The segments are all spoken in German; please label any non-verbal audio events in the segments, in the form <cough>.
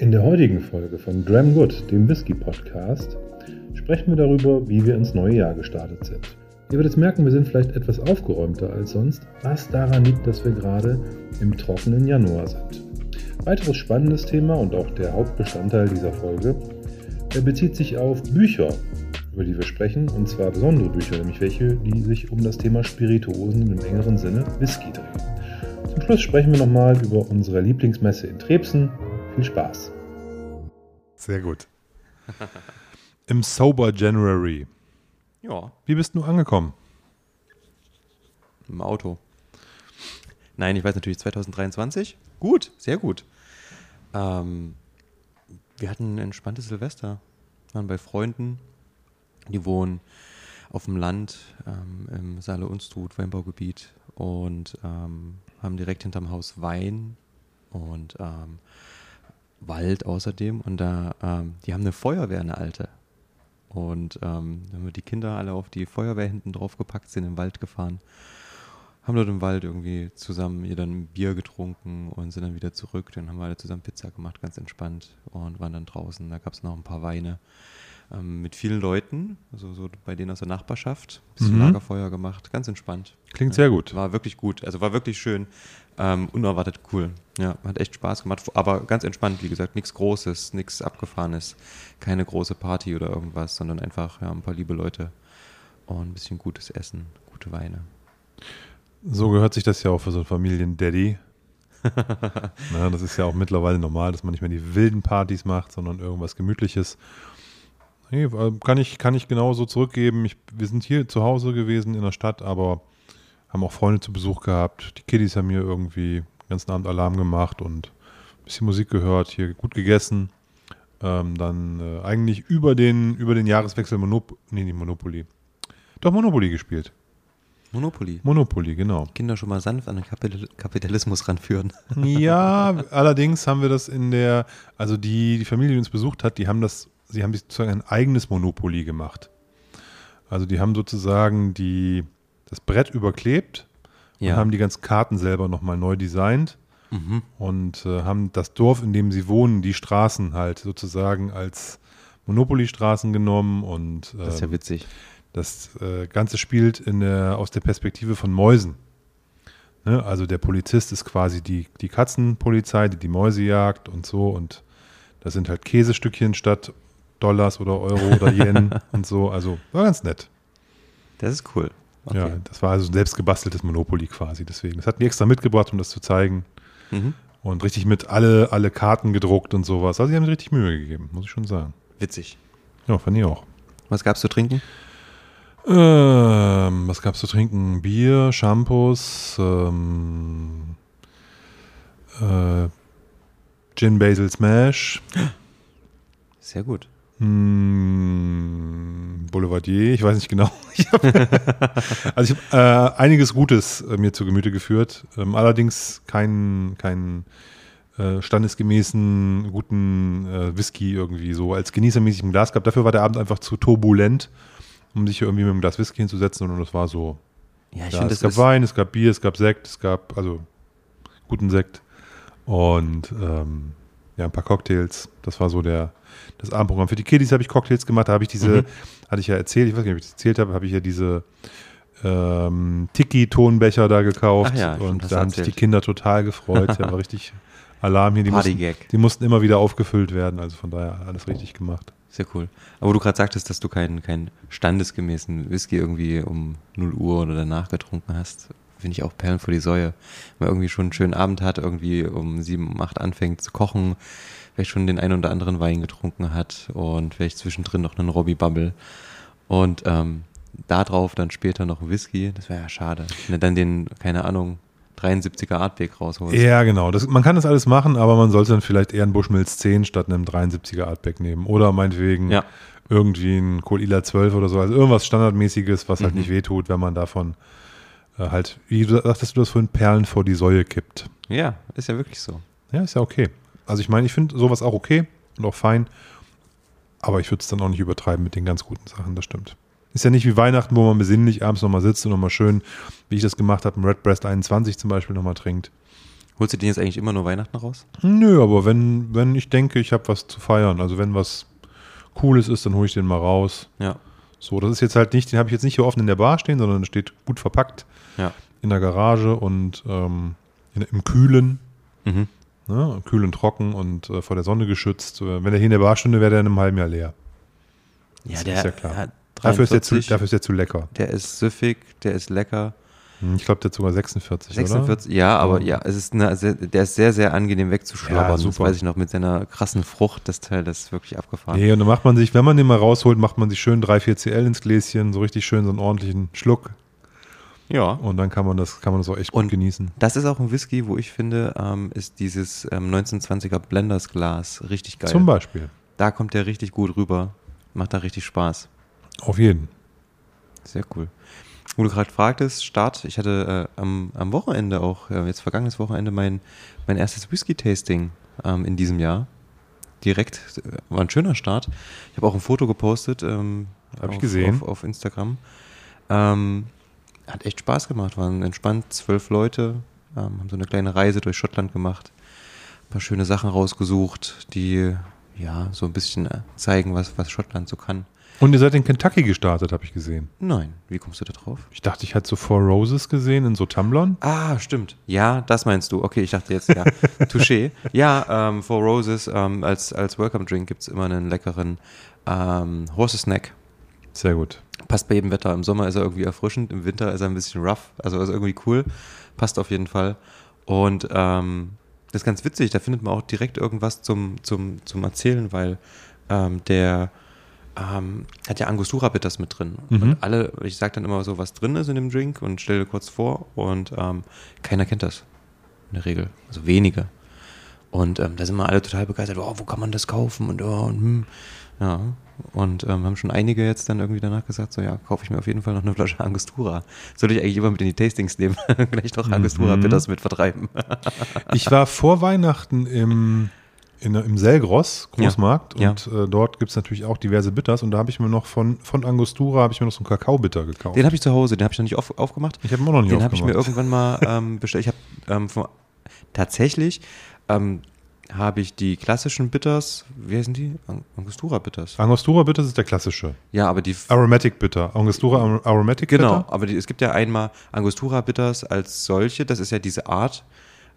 In der heutigen Folge von Dram Good, dem Whisky Podcast, sprechen wir darüber, wie wir ins neue Jahr gestartet sind. Ihr werdet merken, wir sind vielleicht etwas aufgeräumter als sonst, was daran liegt, dass wir gerade im trockenen Januar sind. Weiteres spannendes Thema und auch der Hauptbestandteil dieser Folge bezieht sich auf Bücher, über die wir sprechen, und zwar besondere Bücher, nämlich welche, die sich um das Thema Spirituosen im engeren Sinne Whisky drehen. Zum Schluss sprechen wir nochmal über unsere Lieblingsmesse in Trebsen. Viel Spaß! Sehr gut. <laughs> Im Sober January. Ja. Wie bist du angekommen? Im Auto. Nein, ich weiß natürlich 2023. Gut, sehr gut. Ähm, wir hatten ein entspanntes Silvester. Waren bei Freunden, die wohnen auf dem Land ähm, im Saale-Unstrut, Weinbaugebiet und ähm, haben direkt hinterm Haus Wein und ähm, Wald außerdem. Und da, ähm, die haben eine Feuerwehr, eine alte. Und ähm, dann haben wir die Kinder alle auf die Feuerwehr hinten drauf gepackt, sind in den Wald gefahren haben dort im Wald irgendwie zusammen ihr dann Bier getrunken und sind dann wieder zurück. Dann haben wir alle zusammen Pizza gemacht, ganz entspannt und waren dann draußen. Da gab es noch ein paar Weine ähm, mit vielen Leuten, also so bei denen aus der Nachbarschaft. Ein bisschen mhm. Lagerfeuer gemacht, ganz entspannt. Klingt sehr gut. War wirklich gut, also war wirklich schön. Ähm, unerwartet cool. Ja, hat echt Spaß gemacht, aber ganz entspannt, wie gesagt, nichts Großes, nichts Abgefahrenes, keine große Party oder irgendwas, sondern einfach ja, ein paar liebe Leute und ein bisschen gutes Essen, gute Weine. So gehört sich das ja auch für so einen Familien-Daddy. <laughs> Na, das ist ja auch mittlerweile normal, dass man nicht mehr die wilden Partys macht, sondern irgendwas Gemütliches. Hey, äh, kann ich, kann ich genauso zurückgeben. Ich, wir sind hier zu Hause gewesen in der Stadt, aber haben auch Freunde zu Besuch gehabt. Die Kiddies haben hier irgendwie den ganzen Abend Alarm gemacht und ein bisschen Musik gehört, hier gut gegessen. Ähm, dann äh, eigentlich über den, über den Jahreswechsel Monop nee, nicht Monopoly. Doch Monopoly gespielt. Monopoly. Monopoly, genau. Kinder schon mal sanft an den Kapitalismus ranführen. <laughs> Ja, allerdings haben wir das in der, also die, die Familie, die uns besucht hat, die haben das, sie haben sozusagen ein eigenes Monopoly gemacht. Also die haben sozusagen die, das Brett überklebt ja. und haben die ganzen Karten selber nochmal neu designt mhm. und äh, haben das Dorf, in dem sie wohnen, die Straßen halt sozusagen als Monopoly-Straßen genommen und äh, das ist ja ähm, witzig. Das äh, Ganze spielt der, aus der Perspektive von Mäusen. Ne? Also der Polizist ist quasi die, die Katzenpolizei, die die Mäuse jagt und so. Und das sind halt Käsestückchen statt Dollars oder Euro oder Yen <laughs> und so. Also war ganz nett. Das ist cool. Okay. Ja, das war also ein selbst gebasteltes Monopoly quasi. Deswegen. Das hatten die extra mitgebracht, um das zu zeigen. Mhm. Und richtig mit alle, alle Karten gedruckt und sowas. Also, sie haben sich richtig Mühe gegeben, muss ich schon sagen. Witzig. Ja, fand ich auch. Was gab es zu trinken? Ähm, was gab's zu trinken? Bier, Shampoos, ähm, äh, Gin Basil Smash. Sehr gut. Hm, Boulevardier, ich weiß nicht genau. <laughs> Ich hab, also ich habe äh, einiges Gutes äh, mir zu Gemüte geführt, ähm, allerdings keinen kein, äh, standesgemäßen guten äh, Whisky irgendwie so als genießermäßig im Glas gehabt. Dafür war der Abend einfach zu turbulent um sich irgendwie mit einem Glas Whisky hinzusetzen, sondern das war so. Ja, ich ja, finde, es gab Wein, es gab Bier, es gab Sekt, es gab also guten Sekt und ähm, ja, ein paar Cocktails. Das war so der, das Abendprogramm. Für die Kiddies habe ich Cocktails gemacht, da habe ich diese, mhm. hatte ich ja erzählt, ich weiß nicht, ob ich das erzählt habe, habe ich ja diese ähm, Tiki-Tonbecher da gekauft ja, und da haben sich die Kinder total gefreut. <laughs> Der war richtig Alarm hier. Die mussten, die mussten immer wieder aufgefüllt werden, also von daher alles richtig gemacht. Sehr cool. Aber du gerade sagtest, dass du keinen, keinen standesgemäßen Whisky irgendwie um 0 Uhr oder danach getrunken hast, finde ich auch Perlen vor die Säue. Wenn man irgendwie schon einen schönen Abend hat, irgendwie um 7, um 8 anfängt zu kochen, vielleicht schon den einen oder anderen Wein getrunken hat und vielleicht zwischendrin noch einen Robbie Bubble und ähm, darauf dann später noch ein Whisky, das wäre ja schade. Wenn dann den, keine Ahnung, 73er Artback rausholst. Ja, genau. Das, man kann das alles machen, aber man sollte dann vielleicht eher einen Bushmills 10 statt einem 73er Artback nehmen. Oder meinetwegen ja. irgendwie ein Kolila 12 oder so. Also irgendwas Standardmäßiges, was halt mhm. nicht wehtut, wenn man davon äh, halt, wie du sagtest, du das vorhin Perlen vor die Säue kippt. Ja, ist ja wirklich so. Ja, ist ja okay. Also ich meine, ich finde sowas auch okay und auch fein. Aber ich würde es dann auch nicht übertreiben mit den ganz guten Sachen, das stimmt. Ist ja nicht wie Weihnachten, wo man besinnlich abends nochmal sitzt und nochmal schön, wie ich das gemacht habe, ein Redbreast 21 zum Beispiel nochmal trinkt. Holst du den jetzt eigentlich immer nur Weihnachten raus? Nö, aber wenn, wenn ich denke, ich habe was zu feiern, also wenn was Cooles ist, dann hole ich den mal raus. Ja. So, das ist jetzt halt nicht, den habe ich jetzt nicht hier offen in der Bar stehen, sondern der steht gut verpackt Ja. in der Garage und ähm, in, im Kühlen, Mhm. ne, kühl und trocken und äh, vor der Sonne geschützt. Äh, Wenn er hier in der Bar stünde, wäre der in einem halben Jahr leer. Ja, Das der ist ja klar. hat Dafür ist, der zu, 43, dafür ist der zu lecker. der ist süffig, der ist lecker. Hm, Ich glaube, der hat sogar 46, 46, ja, aber ja, es ist eine, sehr, der ist sehr, sehr angenehm wegzuschlabbern. Ja, das super. weiß ich noch mit seiner krassen Frucht, das Teil, das ist wirklich abgefahren. Nee, und dann macht man sich, wenn man den mal rausholt, macht man sich schön 3, 4 CL ins Gläschen, so richtig schön so einen ordentlichen Schluck. Ja. Und dann kann man das, kann man das auch echt Und gut genießen. Das ist auch ein Whisky, wo ich finde, ähm, ist dieses ähm, 1920er Blenders Glas richtig geil. Zum Beispiel. Da kommt der richtig gut rüber. Macht da richtig Spaß. Auf jeden. Sehr cool. Wo du gerade fragtest, Start, ich hatte äh, am, am Wochenende auch, äh, jetzt vergangenes Wochenende, mein, mein erstes Whisky-Tasting ähm, in diesem Jahr. Direkt, äh, war ein schöner Start. Ich habe auch ein Foto gepostet. Ähm, Hab ich auf, gesehen. Auf, auf Instagram. Ähm, hat echt Spaß gemacht, waren entspannt zwölf Leute, ähm, haben so eine kleine Reise durch Schottland gemacht, ein paar schöne Sachen rausgesucht, die ja so ein bisschen äh, zeigen, was, was Schottland so kann. Und ihr seid in Kentucky gestartet, habe ich gesehen. Nein, wie kommst du da drauf? Ich dachte, ich hatte so Four Roses gesehen in so Tumblern. Ah, stimmt. Ja, das meinst du. Okay, ich dachte jetzt, ja. <laughs> Touché. Ja, ähm, Four Roses, ähm, als, als Welcome Drink gibt es immer einen leckeren ähm, Horse Snack. Sehr gut. Passt bei jedem Wetter. Im Sommer ist er irgendwie erfrischend, im Winter ist er ein bisschen rough. Also ist irgendwie cool. Passt auf jeden Fall. Und ähm, das ist ganz witzig, da findet man auch direkt irgendwas zum, zum, zum Erzählen, weil ähm, der ähm, hat ja Angostura Bitters mit drin. Mhm. Und alle, ich sage dann immer so, was drin ist in dem Drink und stelle kurz vor und ähm, keiner kennt das. In der Regel. Also wenige. Und ähm, da sind wir alle total begeistert, oh, wo kann man das kaufen? Und, oh, und hm. ja. Und ähm, haben schon einige jetzt dann irgendwie danach gesagt, so ja, kaufe ich mir auf jeden Fall noch eine Flasche Angostura. Soll ich eigentlich immer mit in die Tastings nehmen? <laughs> Gleich noch Angostura Mhm. Bitters mit vertreiben. Ich war vor Weihnachten im, in, im Selgros Großmarkt Ja, und Äh, dort gibt es natürlich auch diverse Bitters und da habe ich mir noch von, von Angostura habe ich mir noch so einen Kakaobitter gekauft. Den habe ich zu Hause, den habe ich noch nicht auf, aufgemacht. ich habe ihn auch noch nicht Den habe ich mir aufgemacht. irgendwann mal <laughs> ähm, bestellt. Ich habe ähm, tatsächlich ähm, habe ich die klassischen Bitters, wie heißen die? Ang- Angostura Bitters. Angostura Bitter ist der klassische. Ja, aber die Aromatic Bitter. Angostura Ar- Aromatic Genau, Bitter. aber die, es gibt ja einmal Angostura Bitters als solche, das ist ja diese Art,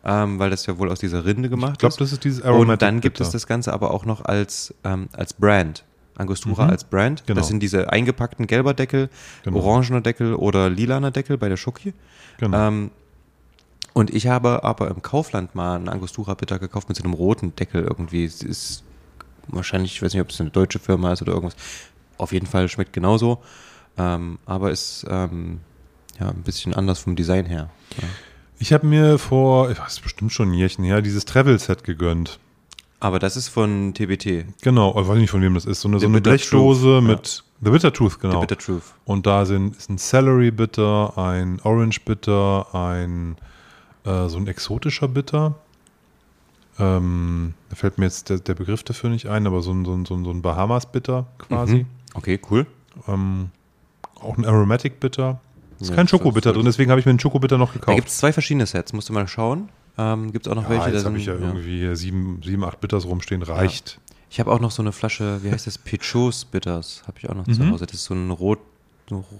ähm, weil das ja wohl aus dieser Rinde gemacht Ich glaube, ist. das ist dieses Aromatic Und dann gibt Bitter. es das Ganze aber auch noch als, ähm, als Brand. Angostura Mhm. als Brand. Genau. Das sind diese eingepackten gelber Deckel, Genau. orangener Deckel oder lilaner Deckel bei der Schoki. Genau. Ähm, und ich habe aber im Kaufland mal einen Angostura Bitter gekauft mit so einem roten Deckel irgendwie. Es ist wahrscheinlich, ich weiß nicht, ob es eine deutsche Firma ist oder irgendwas. Auf jeden Fall schmeckt genauso. Ähm, aber ist ähm, ja ein bisschen anders vom Design her. Ja. Ich habe mir vor, ich weiß bestimmt schon ein Jährchen her, dieses Travel-Set gegönnt. Aber das ist von TBT, Genau, ich weiß nicht von wem das ist. So eine, so The eine Blechdose Truth, mit The Bitter Truth, The genau. Bitter Truth. Und da sind, ist ein Celery Bitter, ein Orange Bitter, ein äh, so ein exotischer Bitter. Ähm, da fällt mir jetzt der, der Begriff dafür nicht ein, aber so ein, so ein, so ein, so ein Bahamas Bitter quasi. Mhm. Okay, cool. Ähm, auch ein Aromatic Bitter. Ist Ja, kein Schokobitter drin, deswegen habe ich mir einen Schokobitter noch Da gekauft. gibt es zwei verschiedene Sets, musst du mal schauen. Ähm, gibt es auch noch ja, welche, da jetzt habe ich ja, ja. irgendwie hier sieben, sieben, acht Bitters rumstehen, reicht. Ich habe auch noch so eine Flasche, wie heißt das? Pichos Bitters, habe ich auch noch zu Mhm. Hause. Das ist so ein rot,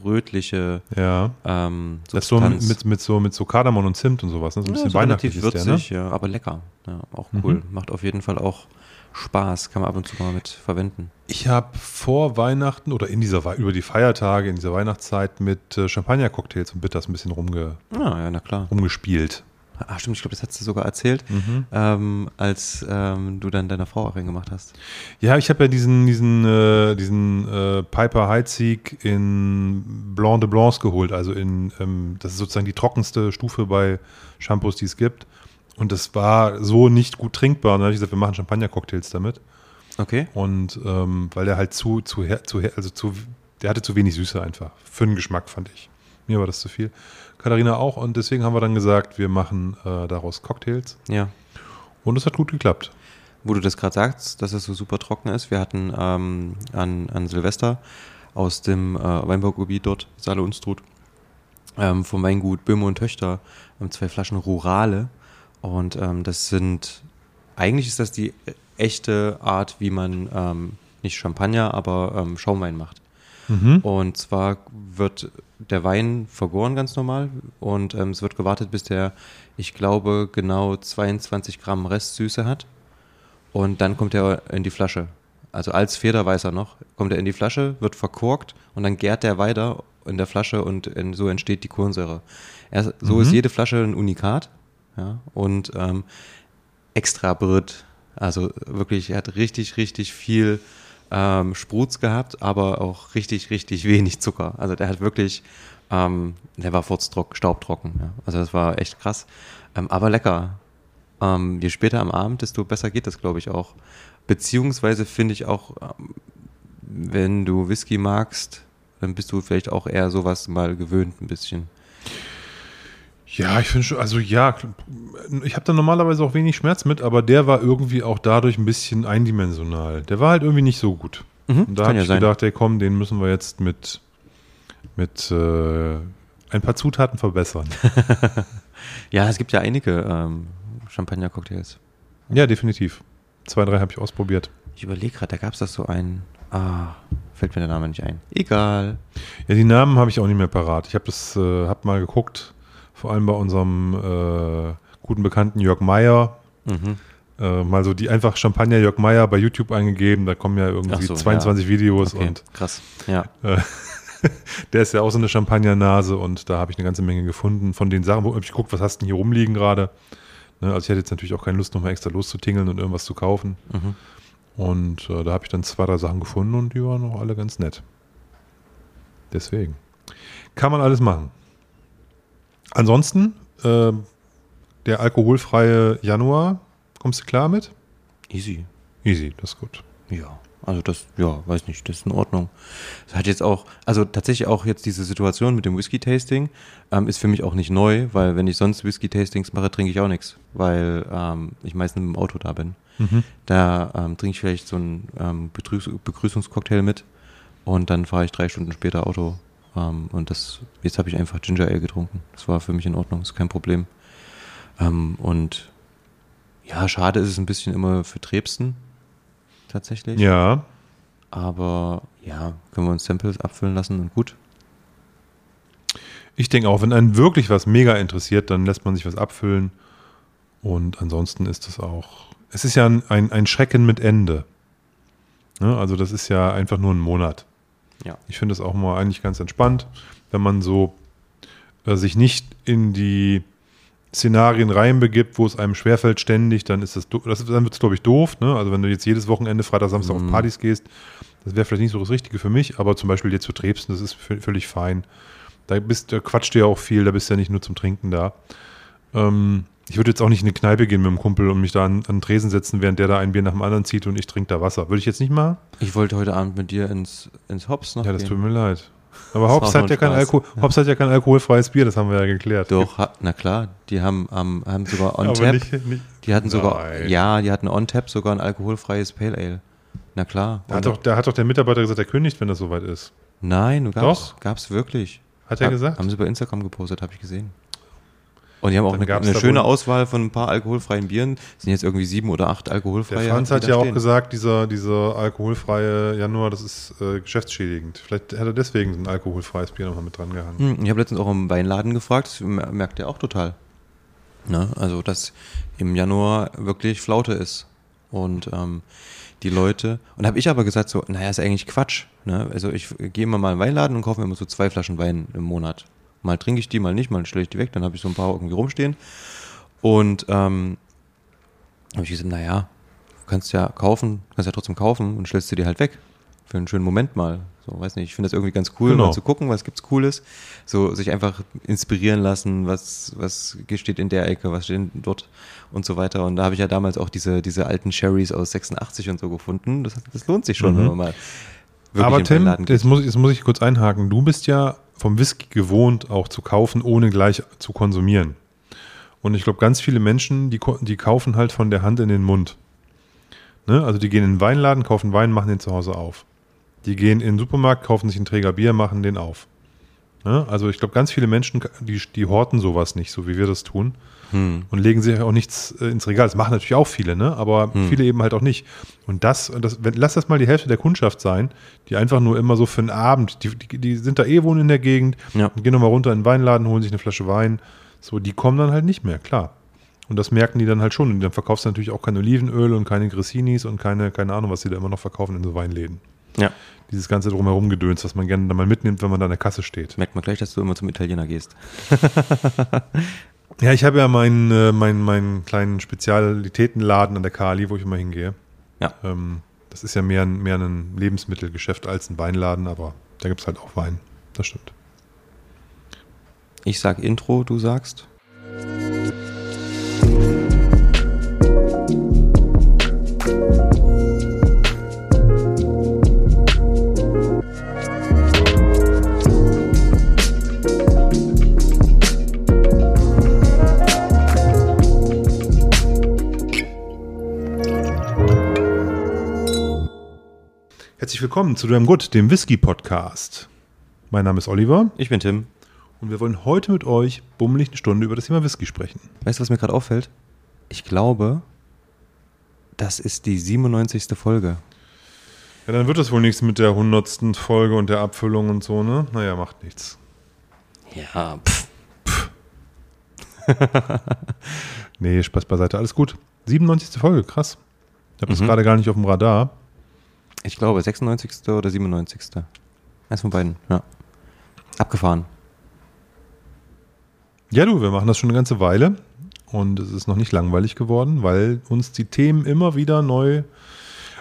rötliche Ja. ähm, Das ist so mit, mit, so mit so Kardamom und Zimt und sowas, ne? So ein ja, bisschen so weihnachtlich relativ ist der, würzig, ne? ja, aber lecker. Ja, auch cool. Mhm. Macht auf jeden Fall auch Spaß. Kann man ab und zu mal mit verwenden. Ich habe vor Weihnachten oder in dieser über die Feiertage, in dieser Weihnachtszeit mit äh, Champagner-Cocktails und Bitters ein bisschen rumge, Ah, ja, na klar. rumgespielt. Ah, stimmt, ich glaube, das hast du sogar erzählt, Mhm. ähm, als ähm, du dann deiner Frau auch reingemacht hast. Ja, ich habe ja diesen, diesen, äh, diesen äh, Piper Heidsieck in Blanc de Blancs geholt. Also in, ähm, das ist sozusagen die trockenste Stufe bei Shampoos, die es gibt. Und das war so nicht gut trinkbar. Und dann habe ich gesagt, wir machen Champagner-Cocktails damit. Okay. Und ähm, weil der halt zu, zu, her- zu, her- also zu, der hatte zu wenig Süße einfach. Für den Geschmack fand ich. Mir war das zu viel. Katharina auch. Und deswegen haben wir dann gesagt, wir machen äh, daraus Cocktails. Ja. Und es hat gut geklappt. Wo du das gerade sagst, dass es so super trocken ist. Wir hatten ähm, an, an Silvester aus dem äh, Weinbaugebiet dort, Saale Unstrut, ähm, vom Weingut Böhme und Töchter, ähm, zwei Flaschen Rurale. Und ähm, das sind, eigentlich ist das die echte Art, wie man ähm, nicht Champagner, aber ähm, Schaumwein macht. Mhm. Und zwar wird der Wein vergoren ganz normal und ähm, es wird gewartet, bis der, ich glaube, genau 22 Gramm Restsüße hat. Und dann kommt er in die Flasche. Also als Federweißer noch, kommt er in die Flasche, wird verkorkt und dann gärt der weiter in der Flasche und so entsteht die Kohlensäure. So Mhm. ist jede Flasche ein Unikat. Ja, und ähm, extra Brit. Also wirklich, er hat richtig, richtig viel ähm, Sprutz gehabt, aber auch richtig, richtig wenig Zucker. Also der hat wirklich, ähm, der war furztrock, staubtrocken. Ja. Also das war echt krass. Ähm, aber lecker. Ähm, je später am Abend, desto besser geht das, glaube ich, auch. Beziehungsweise finde ich auch, ähm, wenn du Whisky magst, dann bist du vielleicht auch eher sowas mal gewöhnt ein bisschen. Ja, ich finde schon, also ja, ich habe da normalerweise auch wenig Schmerz mit, aber der war irgendwie auch dadurch ein bisschen eindimensional. Der war halt irgendwie nicht so gut. Mhm, Und da habe ja ich sein. gedacht, ey komm, den müssen wir jetzt mit, mit äh, ein paar Zutaten verbessern. <laughs> Ja, es gibt ja einige ähm, Champagner-Cocktails. ja, definitiv. Zwei, drei habe ich ausprobiert. Ich überlege gerade, da gab es das so einen. Ah, fällt mir der Name nicht ein. Egal. Ja, die Namen habe ich auch nicht mehr parat. Ich habe das, äh, hab mal geguckt, vor allem bei unserem äh, guten Bekannten Jörg Meyer, Mhm. äh, mal so die einfach Champagner Jörg Meyer bei YouTube eingegeben. Da kommen ja irgendwie so, 22 Videos Okay, und krass. Ja. <laughs> der ist ja auch so eine Champagnernase und da habe ich eine ganze Menge gefunden von den Sachen, wo ich geguckt, was hast du denn hier rumliegen gerade. Ne, also ich hätte jetzt natürlich auch keine Lust, nochmal extra loszutingeln und irgendwas zu kaufen. Mhm. Und äh, da habe ich dann zwei, drei Sachen gefunden und die waren auch alle ganz nett. Deswegen. Kann man alles machen. Ansonsten, äh, der alkoholfreie Januar, kommst du klar mit? Easy. Easy, das ist gut. Ja. Also das, ja, weiß nicht, das ist in Ordnung. Das hat jetzt auch, also tatsächlich auch jetzt diese Situation mit dem Whisky-Tasting ähm, ist für mich auch nicht neu, weil wenn ich sonst Whisky-Tastings mache, trinke ich auch nichts, weil ähm, ich meistens mit dem Auto da bin. Da ähm, trinke ich vielleicht so einen ähm, Begrüß Begrüßungscocktail mit und dann fahre ich drei Stunden später Auto. Ähm, und das, jetzt habe ich einfach Ginger Ale getrunken. Das war für mich in Ordnung, ist kein Problem. Ähm, und ja, schade ist es ein bisschen immer für Trebsten, tatsächlich. Ja, Aber ja, können wir uns Samples abfüllen lassen und gut. ich denke auch, wenn einen wirklich was mega interessiert, dann lässt man sich was abfüllen. Und ansonsten ist es auch, es ist ja ein, ein, ein Schrecken mit Ende. Ne? Also das ist ja einfach nur ein Monat. Ja. Ich finde es auch mal eigentlich ganz entspannt, wenn man so äh, sich nicht in die Szenarien reinbegibt, wo es einem schwerfällt ständig, dann ist das, das dann wird es, glaube ich, doof. Ne? Also wenn du jetzt jedes Wochenende, Freitag, Samstag auf Mhm. Partys gehst, das wäre vielleicht nicht so das Richtige für mich, aber zum Beispiel jetzt zu Trebsten, das ist vö- völlig fein. Da bist, da quatscht du ja auch viel, da bist du ja nicht nur zum Trinken da. Ähm, ich würde jetzt auch nicht in eine Kneipe gehen mit einem Kumpel und mich da an, an den Tresen setzen, während der da ein Bier nach dem anderen zieht und ich trinke da Wasser. Würde ich jetzt nicht machen? Ich wollte heute Abend mit dir ins, ins Hops noch Ja, das gehen. tut mir leid. Aber war hat, ja ein kein. Alkohol, Hobbs hat ja kein alkoholfreies Bier, das haben wir ja geklärt. Doch, ha, na klar, die haben, ähm, haben sogar <laughs> on Aber tap. nicht, nicht, die hatten sogar, Nein. ja, die hatten on tap sogar ein alkoholfreies Pale Ale. Na klar. da, hat doch, da hat doch der Mitarbeiter gesagt, er kündigt, wenn das soweit ist. Nein, gab's, Doch. gab's wirklich. Hat er Ha- gesagt? Haben sie bei Instagram gepostet, habe ich gesehen. Und die haben auch eine, eine schöne Auswahl von ein paar alkoholfreien Bieren. Es sind jetzt irgendwie sieben oder acht Der alkoholfreie. Franz die hat ja auch stehen. gesagt, dieser, dieser alkoholfreie Januar, das ist äh, geschäftsschädigend. Vielleicht hat er deswegen ein alkoholfreies Bier nochmal mit dran gehangen. Hm, Ich habe letztens auch im Weinladen gefragt, das mer- merkt er auch total. Ne? Also, dass im Januar wirklich Flaute ist. Und ähm, die Leute, und habe ich aber gesagt, so, naja, ist eigentlich Quatsch. Ne? Also, ich gehe immer mal in den Weinladen und kaufe mir immer so zwei Flaschen Wein im Monat. Mal trinke ich die, mal nicht, mal stelle ich die weg, dann habe ich so ein paar irgendwie rumstehen. Und ähm, habe ich gesagt, naja, du kannst ja kaufen, kannst ja trotzdem kaufen und stellst sie dir halt weg. Für einen schönen Moment mal. So, weiß nicht, ich finde das irgendwie ganz cool, Genau. mal zu gucken, was gibt's Cooles. So, sich einfach inspirieren lassen, was, was steht in der Ecke, was steht dort und so weiter. Und da habe ich ja damals auch diese, diese alten Sherrys aus 86 und so gefunden. Das, das lohnt sich schon, Mhm. wenn man mal wirklich Aber Tim, jetzt muss, jetzt muss ich kurz einhaken. Du bist ja vom Whisky gewohnt, auch zu kaufen, ohne gleich zu konsumieren. Und ich glaube, ganz viele Menschen, die, die kaufen halt von der Hand in den Mund. Ne? Also die gehen in den Weinladen, kaufen Wein, machen den zu Hause auf. Die gehen in den Supermarkt, kaufen sich einen Träger Bier, machen den auf. Ne? Also ich glaube, ganz viele Menschen, die, die horten sowas nicht, so wie wir das tun. Hm. Und legen sich auch nichts äh, ins Regal. Das machen natürlich auch viele, ne? aber Hm. viele eben halt auch nicht. Und das, das wenn, lass das mal die Hälfte der Kundschaft sein, die einfach nur immer so für einen Abend, die, die, die sind da eh wohnen in der Gegend, Ja. gehen nochmal runter in den Weinladen, holen sich eine Flasche Wein. So, die kommen dann halt nicht mehr, klar. Und das merken die dann halt schon. Und dann verkaufst du natürlich auch kein Olivenöl und keine Gressinis und keine, keine Ahnung, was sie da immer noch verkaufen in so Weinläden. Ja. Dieses ganze drumherum Gedöns, was man gerne dann mal mitnimmt, wenn man da an der Kasse steht. Merkt man gleich, dass du immer zum Italiener gehst. <laughs> Ja, ich habe ja meinen, äh, meinen, meinen kleinen Spezialitätenladen an der Kali, wo ich immer hingehe. Ja. Ähm, das ist ja mehr ein, mehr ein Lebensmittelgeschäft als ein Weinladen, aber da gibt es halt auch Wein. Das stimmt. Ich sag Intro, du sagst. Herzlich willkommen zu Dram Good, dem Whisky-Podcast. Mein Name ist Oliver Ich bin Tim. und wir wollen heute mit euch bummelig eine Stunde über das Thema Whisky sprechen. Weißt du, was mir gerade auffällt? Ich glaube, das ist die 97. Folge. Ja, dann wird das wohl nichts mit der hundertsten Folge und der Abfüllung und so, ne? Naja, macht nichts. Ja, pff. <laughs> Nee, Spaß beiseite, alles gut. 97. Folge, krass. Ich habe das Mhm. gerade gar nicht auf dem Radar. Ich glaube, 96. oder 97. Eins von beiden, ja. Abgefahren. Ja, du, wir machen das schon eine ganze Weile und es ist noch nicht langweilig geworden, weil uns die Themen immer wieder neu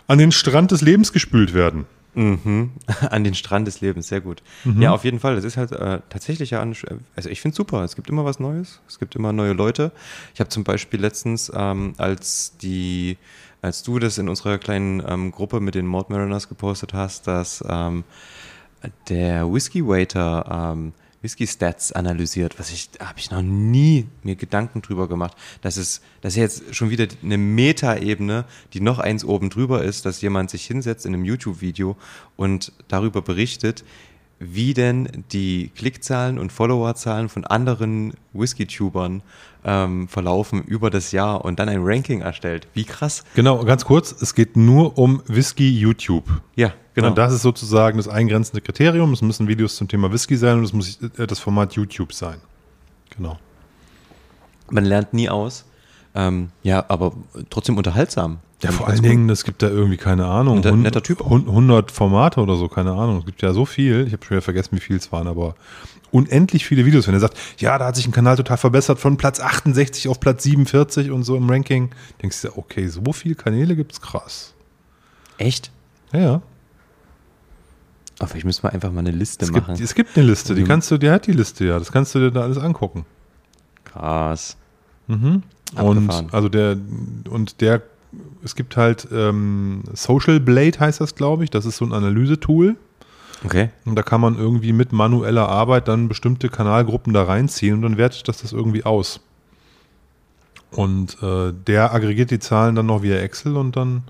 an den Strand des Lebens gespült werden. Mhm. <laughs> An den Strand des Lebens, sehr gut. Mhm. Ja, auf jeden Fall. Das ist halt äh, tatsächlich ja, also ich finde super. Es gibt immer was Neues. Es gibt immer neue Leute. Ich habe zum Beispiel letztens, ähm, als die, als du das in unserer kleinen ähm, Gruppe mit den Mord Mariners gepostet hast, dass ähm, der Whisky Waiter ähm, Whisky Stats analysiert, was ich, habe ich noch nie mir Gedanken drüber gemacht. Das ist, das ist jetzt schon wieder eine Meta-Ebene, die noch eins oben drüber ist, dass jemand sich hinsetzt in einem YouTube-Video und darüber berichtet, wie denn die Klickzahlen und Followerzahlen von anderen Whisky-Tubern ähm, verlaufen über das Jahr und dann ein Ranking erstellt. Wie krass. Genau, ganz kurz, es geht nur um Whisky YouTube. Ja, genau. Und das ist sozusagen das eingrenzende Kriterium. Es müssen Videos zum Thema Whisky sein und es muss äh, das Format YouTube sein. Genau. Man lernt nie aus. Ähm, ja, aber trotzdem unterhaltsam. Ja, vor allen. Dingen, es gibt da irgendwie, keine Ahnung, Netter- netter Typ auch. hund- 100 Formate oder so, keine Ahnung. Es gibt ja so viel. Ich habe schon wieder vergessen, wie viel es waren, aber unendlich viele Videos. Wenn er sagt, ja, da hat sich ein Kanal total verbessert von Platz 68 auf Platz 47 und so im Ranking, denkst du, ja, okay, so viele Kanäle gibt's krass. Echt? Ja, ja. Aber vielleicht müssen wir einfach mal eine Liste Es machen. gibt, es gibt eine Liste, die Mhm. kannst du, die hat die Liste, ja. Das kannst du dir da alles angucken. Krass. Mhm. Abgefahren. Und also der und der es gibt halt ähm, Social Blade heißt das, glaube ich. Das ist so ein Analysetool. Okay. Und da kann man irgendwie mit manueller Arbeit dann bestimmte Kanalgruppen da reinziehen und dann wertet das das irgendwie aus. Und äh, der aggregiert die Zahlen dann noch via Excel und dann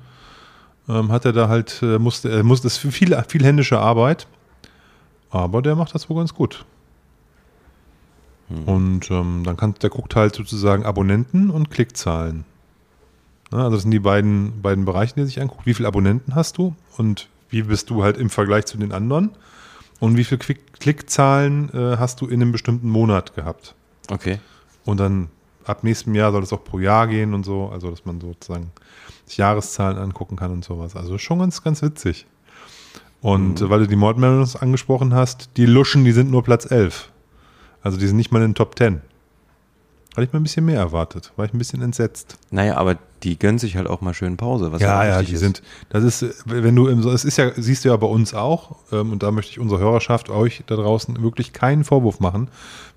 ähm, hat er da halt, äh, musste, er muss, das ist viel, viel händische Arbeit, aber der macht das wohl ganz gut. Und ähm, dann kann, der guckt halt sozusagen Abonnenten und Klickzahlen. Na, also das sind die beiden, beiden Bereiche, die sich anguckt. Wie viele Abonnenten hast du und wie bist du halt im Vergleich zu den anderen? Und wie viele Klick Klickzahlen äh, hast du in einem bestimmten Monat gehabt? Okay. Und dann ab nächstem Jahr soll es auch pro Jahr gehen und so, also dass man sozusagen sich Jahreszahlen angucken kann und sowas. Also schon ganz, ganz witzig. Und äh, weil du die Mordmeldungen angesprochen hast, die Luschen, die sind nur Platz 11. Also die sind nicht mal in den Top 10. Hatte ich mir ein bisschen mehr erwartet, war ich ein bisschen entsetzt. Naja, aber die gönnen sich halt auch mal schön Pause. Was Ja, ja, die ist. sind, das ist, wenn du im, es ist ja, siehst du ja bei uns auch, ähm, und da möchte ich unserer Hörerschaft, euch da draußen wirklich keinen Vorwurf machen.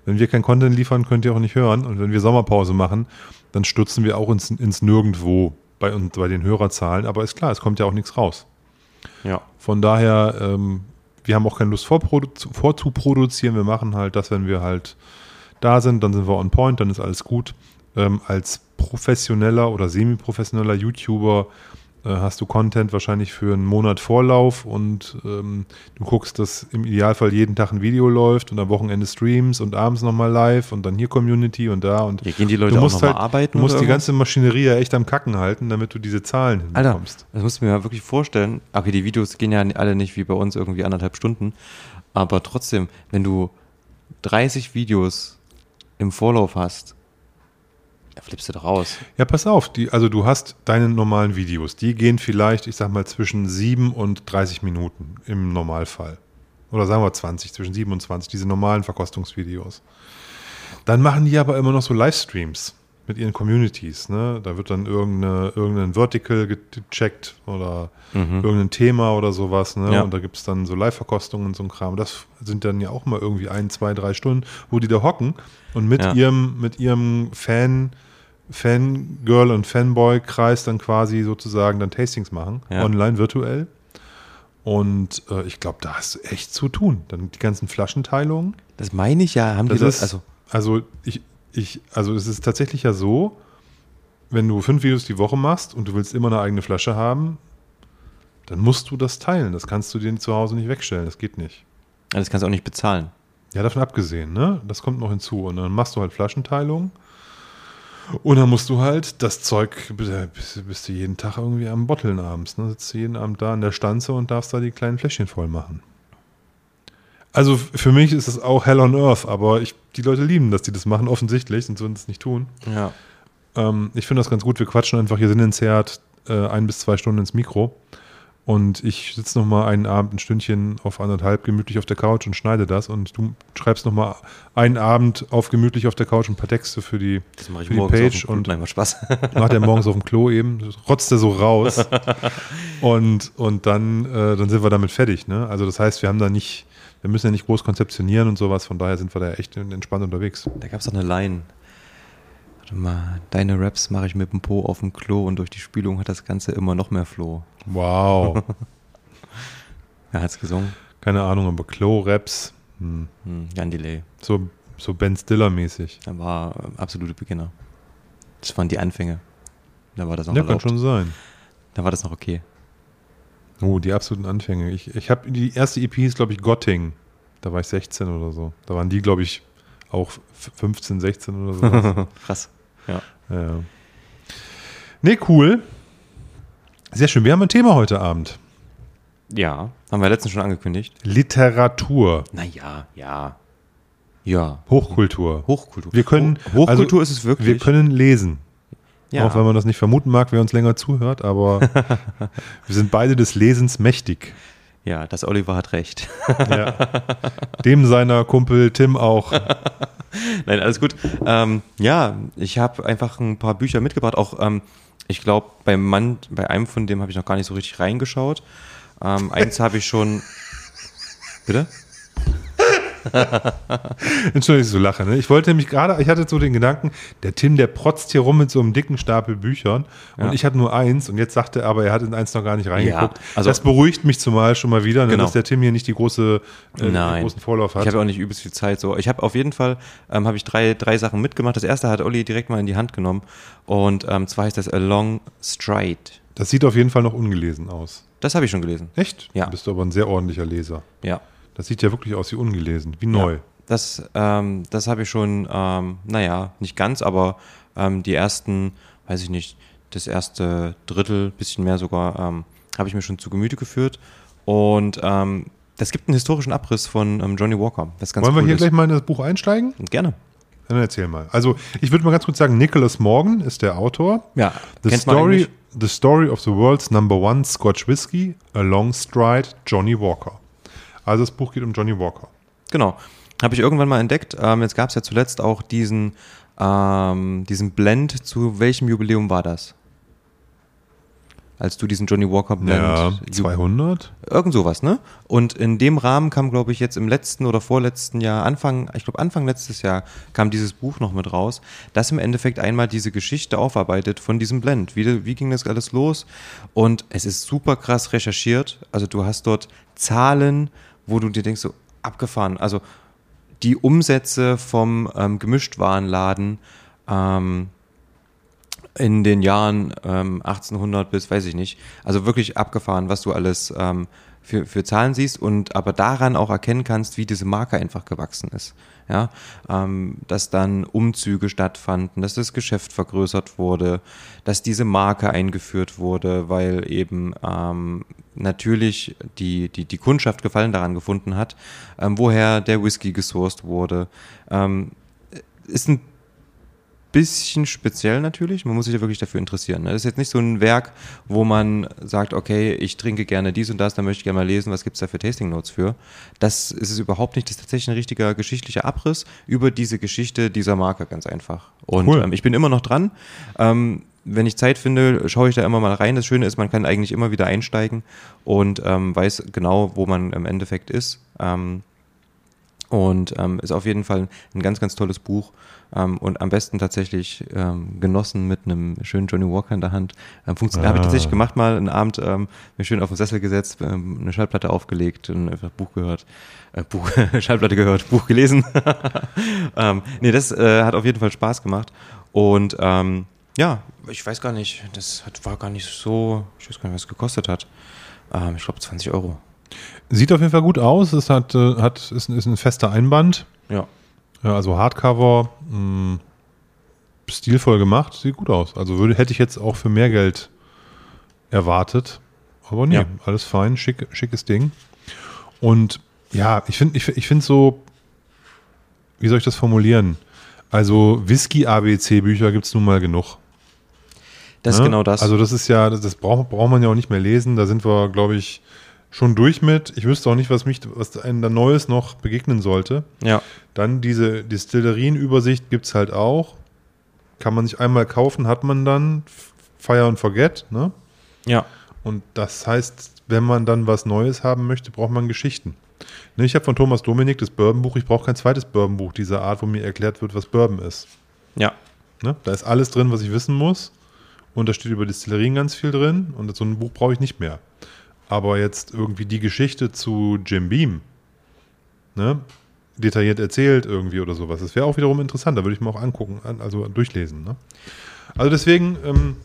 Wenn wir kein Content liefern, könnt ihr auch nicht hören. Und wenn wir Sommerpause machen, dann stürzen wir auch ins, ins Nirgendwo bei, uns, bei den Hörerzahlen. Aber ist klar, es kommt ja auch nichts raus. Ja. Von daher, ähm, wir haben auch keine Lust vorzuproduzieren. Wir machen halt das, wenn wir halt da sind, dann sind wir on point, dann ist alles gut. Ähm, als professioneller oder semi-professioneller YouTuber äh, hast du Content wahrscheinlich für einen Monat Vorlauf und ähm, du guckst, dass im Idealfall jeden Tag ein Video läuft und am Wochenende Streams und abends nochmal live und dann hier Community und da und Hier gehen die Leute du auch musst mal halt, arbeiten Du musst die ganze Maschinerie ja echt am Kacken halten, damit du diese Zahlen Alter, hinbekommst. das musst du mir mal wirklich vorstellen. Okay, die Videos gehen ja alle nicht wie bei uns irgendwie anderthalb Stunden. Aber trotzdem, wenn du 30 Videos im Vorlauf hast, da flippst du doch raus. Ja, pass auf, die, also du hast deine normalen Videos, die gehen vielleicht, ich sag mal, zwischen 7 und 30 Minuten im Normalfall. Oder sagen wir 20, zwischen 7 und 20, diese normalen Verkostungsvideos. Dann machen die aber immer noch so Livestreams mit ihren Communities. Ne? Da wird dann irgendeine, irgendein Vertical gecheckt oder irgendein Thema oder sowas. Ne? Ja. Und da gibt es dann so Live-Verkostungen und so ein Kram. Das sind dann ja auch mal irgendwie ein, zwei, drei Stunden, wo die da hocken und mit Ja. ihrem, mit ihrem Fan, Fangirl und Fanboy-Kreis dann quasi sozusagen dann Tastings machen, Ja. online, virtuell. Und äh, ich glaube, da hast du echt zu tun. Dann die ganzen Flaschenteilungen. Das meine ich ja, haben die Das Leute, ist, also also, ich, ich, also es ist tatsächlich ja so, wenn du fünf Videos die Woche machst und du willst immer eine eigene Flasche haben, dann musst du das teilen. Das kannst du dir zu Hause nicht wegstellen. Das geht nicht. das kannst du auch nicht bezahlen. Ja, davon abgesehen, ne? Das kommt noch hinzu. Und dann machst du halt Flaschenteilung. Und dann musst du halt das Zeug, bist, bist du jeden Tag irgendwie am Botteln abends. Ne? Sitzt du jeden Abend da an der Stanze und darfst da die kleinen Fläschchen voll machen. Also für mich ist es auch Hell on Earth, aber ich, die Leute lieben, dass die das machen, offensichtlich, sonst würden sie es nicht tun. Ja. Ähm, ich finde das ganz gut. Wir quatschen einfach hier sinnentzerrt äh, ein bis zwei Stunden ins Mikro. Und ich sitze noch mal einen Abend, ein Stündchen auf anderthalb gemütlich auf der Couch und schneide das. Und du schreibst noch mal einen Abend auf gemütlich auf der Couch ein paar Texte für die, Das mache ich für die Page. auf dem Und Nein, war Spaß. <laughs> macht er morgens auf dem Klo eben, rotzt er so raus. <laughs> und, und dann, äh, dann sind wir damit fertig. Ne? Also das heißt, wir haben da nicht, wir müssen ja nicht groß konzeptionieren und sowas. Von daher sind wir da echt entspannt unterwegs. Da gab es doch eine Line. Warte mal, deine Raps mache ich mit dem Po auf dem Klo und durch die Spülung hat das Ganze immer noch mehr Floh. Wow. <laughs> Wer hat's gesungen? Keine Ahnung, aber Klo-Raps. Hm. Hm, Delay. So, so Ben Stiller-mäßig. Er war äh, absolute Beginner. Das waren die Anfänge. Da war das noch Ja, kann erlaubt. schon sein. Da war das noch okay. Oh, die absoluten Anfänge. Ich, ich habe die erste EP hieß, glaube ich, Gotting. Da war ich 16 oder so. Da waren die, glaube ich, auch f- 15, 16 oder so. <laughs> Krass. Ja. ja. Nee, cool. Sehr schön. Wir haben ein Thema heute Abend. Ja, haben wir letztens schon angekündigt. Literatur. Naja, ja. Ja. Hochkultur. Hochkultur. Wir können, Ho- Hochkultur also, ist es wirklich. Wir können lesen. Ja. Auch wenn man das nicht vermuten mag, wer uns länger zuhört, aber <laughs> wir sind beide des Lesens mächtig. ja, das Oliver hat recht. Ja. Dem seiner Kumpel Tim auch. <laughs> Nein, alles gut. Ähm, ja, ich habe einfach ein paar Bücher mitgebracht. Auch, ähm, ich glaube, bei, Mann, bei einem von dem habe ich noch gar nicht so richtig reingeschaut. Ähm, eins habe ich schon. <laughs> Bitte? <laughs> Entschuldigung, dass ich so lache. Ne? Ich wollte nämlich gerade, ich hatte so den Gedanken, der Tim, der protzt hier rum mit so einem dicken Stapel Büchern und Ja. ich hatte nur eins und jetzt sagte er aber, er hat in eins noch gar nicht reingeguckt. also- das beruhigt mich zumal schon mal wieder, ne, Genau. dass der Tim hier nicht die große, äh, den Nein. großen Vorlauf hat. Ich habe auch nicht übelst viel Zeit. So, ich habe auf jeden Fall ähm, ich drei, drei Sachen mitgemacht. Das erste hat Olli direkt mal in die Hand genommen und ähm, zwar heißt das A Long Stride. das sieht auf jeden Fall noch ungelesen aus. Das habe ich schon gelesen. Echt? Ja. Du bist aber ein sehr ordentlicher Leser. Ja. Das sieht ja wirklich aus wie ungelesen, wie neu. Ja, das ähm, das habe ich schon, ähm, naja, nicht ganz, aber ähm, die ersten, weiß ich nicht, das erste Drittel, bisschen mehr sogar, ähm, habe ich mir schon zu Gemüte geführt. Und ähm, das gibt einen historischen Abriss von ähm, Johnny Walker. Das ganz Wollen wir cool hier ist. gleich mal in das Buch einsteigen? Gerne. Dann erzähl mal. Also, ich würde mal ganz kurz sagen, Nicholas Morgan ist der Autor. Ja, The kennt man story, eigentlich. the story of the world's number one Scotch Whisky, a long stride, Johnny Walker. Also das Buch geht um Johnny Walker. Genau. Habe ich irgendwann mal entdeckt. Ähm, jetzt gab es ja zuletzt auch diesen, ähm, diesen Blend. Zu welchem Jubiläum war das? Als du diesen Johnny Walker Blend. Ja, Ju- 200. Irgend sowas, ne? Und in dem Rahmen kam, glaube ich, jetzt im letzten oder vorletzten Jahr, Anfang, ich glaube Anfang letztes Jahr, kam dieses Buch noch mit raus, das im Endeffekt einmal diese Geschichte aufarbeitet von diesem Blend. Wie, wie ging das alles los? Und es ist super krass recherchiert. Also du hast dort Zahlen, wo du dir denkst, so abgefahren. Also die Umsätze vom ähm, Gemischtwarenladen, ähm, in den Jahren ähm, 1800 bis, weiß ich nicht, also wirklich abgefahren, was du alles ähm, für, für Zahlen siehst und aber daran auch erkennen kannst, wie diese Marke einfach gewachsen ist. Ja, ähm, dass dann Umzüge stattfanden, dass das Geschäft vergrößert wurde, dass diese Marke eingeführt wurde, weil eben ähm, natürlich die, die, die Kundschaft Gefallen daran gefunden hat, ähm, woher der Whisky gesourced wurde. Ähm, ist ein bisschen speziell natürlich. Man muss sich ja wirklich dafür interessieren. Ne? Das ist jetzt nicht so ein Werk, wo man sagt, okay, ich trinke gerne dies und das, da möchte ich gerne mal lesen, was gibt es da für Tasting Notes für. Das ist es überhaupt nicht. Das ist tatsächlich ein richtiger geschichtlicher Abriss über diese Geschichte dieser Marke, ganz einfach. Und cool. ähm, ich bin immer noch dran. Ähm, wenn ich Zeit finde, schaue ich da immer mal rein. Das Schöne ist, man kann eigentlich immer wieder einsteigen und ähm, weiß genau, wo man im Endeffekt ist. Ähm, und ähm, ist auf jeden Fall ein ganz, ganz tolles Buch ähm, und am besten tatsächlich ähm, genossen mit einem schönen Johnny Walker in der Hand. Ähm, ah. Habe ich tatsächlich gemacht mal, einen Abend ähm, mir schön auf den Sessel gesetzt, ähm, eine Schallplatte aufgelegt und einfach Buch gehört. Äh, Buch, <laughs> Schallplatte gehört, Buch gelesen. <laughs> ähm, nee, das äh, hat auf jeden Fall Spaß gemacht. Und ähm, ja, ich weiß gar nicht, das hat, war gar nicht so, ich weiß gar nicht, was es gekostet hat. Ähm, ich glaube 20 Euro. Sieht auf jeden Fall gut aus. Es hat, äh, hat, ist, ist ein fester Einband. Ja. Ja, also Hardcover, mh, hm, stilvoll gemacht, sieht gut aus. Also würde, hätte ich jetzt auch für mehr Geld erwartet. Aber nee, ja. alles fein, schick, schickes Ding. Und ja, ich finde ich, ich find so, wie soll ich das formulieren? Also Whisky-ABC-Bücher gibt es nun mal genug. Das ne? ist genau das. Also das ist ja, das, das braucht, braucht man ja auch nicht mehr lesen. Da sind wir, glaube ich, schon durch mit. Ich wüsste auch nicht, was mich, was einem da Neues noch begegnen sollte. Ja. Dann diese Distillerienübersicht gibt es halt auch. Kann man sich einmal kaufen, hat man dann. Fire and Forget, ne? Ja. Und das heißt, wenn man dann was Neues haben möchte, braucht man Geschichten. Ne, ich habe von Thomas Dominik das Bourbon-Buch. Ich brauche kein zweites Bourbon-Buch dieser Art, wo mir erklärt wird, was Bourbon ist. Ja. Ne? Da ist alles drin, was ich wissen muss. Und da steht über Distillerien ganz viel drin. Und so ein Buch brauche ich nicht mehr. Aber jetzt irgendwie die Geschichte zu Jim Beam, ne, detailliert erzählt irgendwie oder sowas, das wäre auch wiederum interessant. Da würde ich mir auch angucken, also durchlesen. Ne? Also deswegen ähm,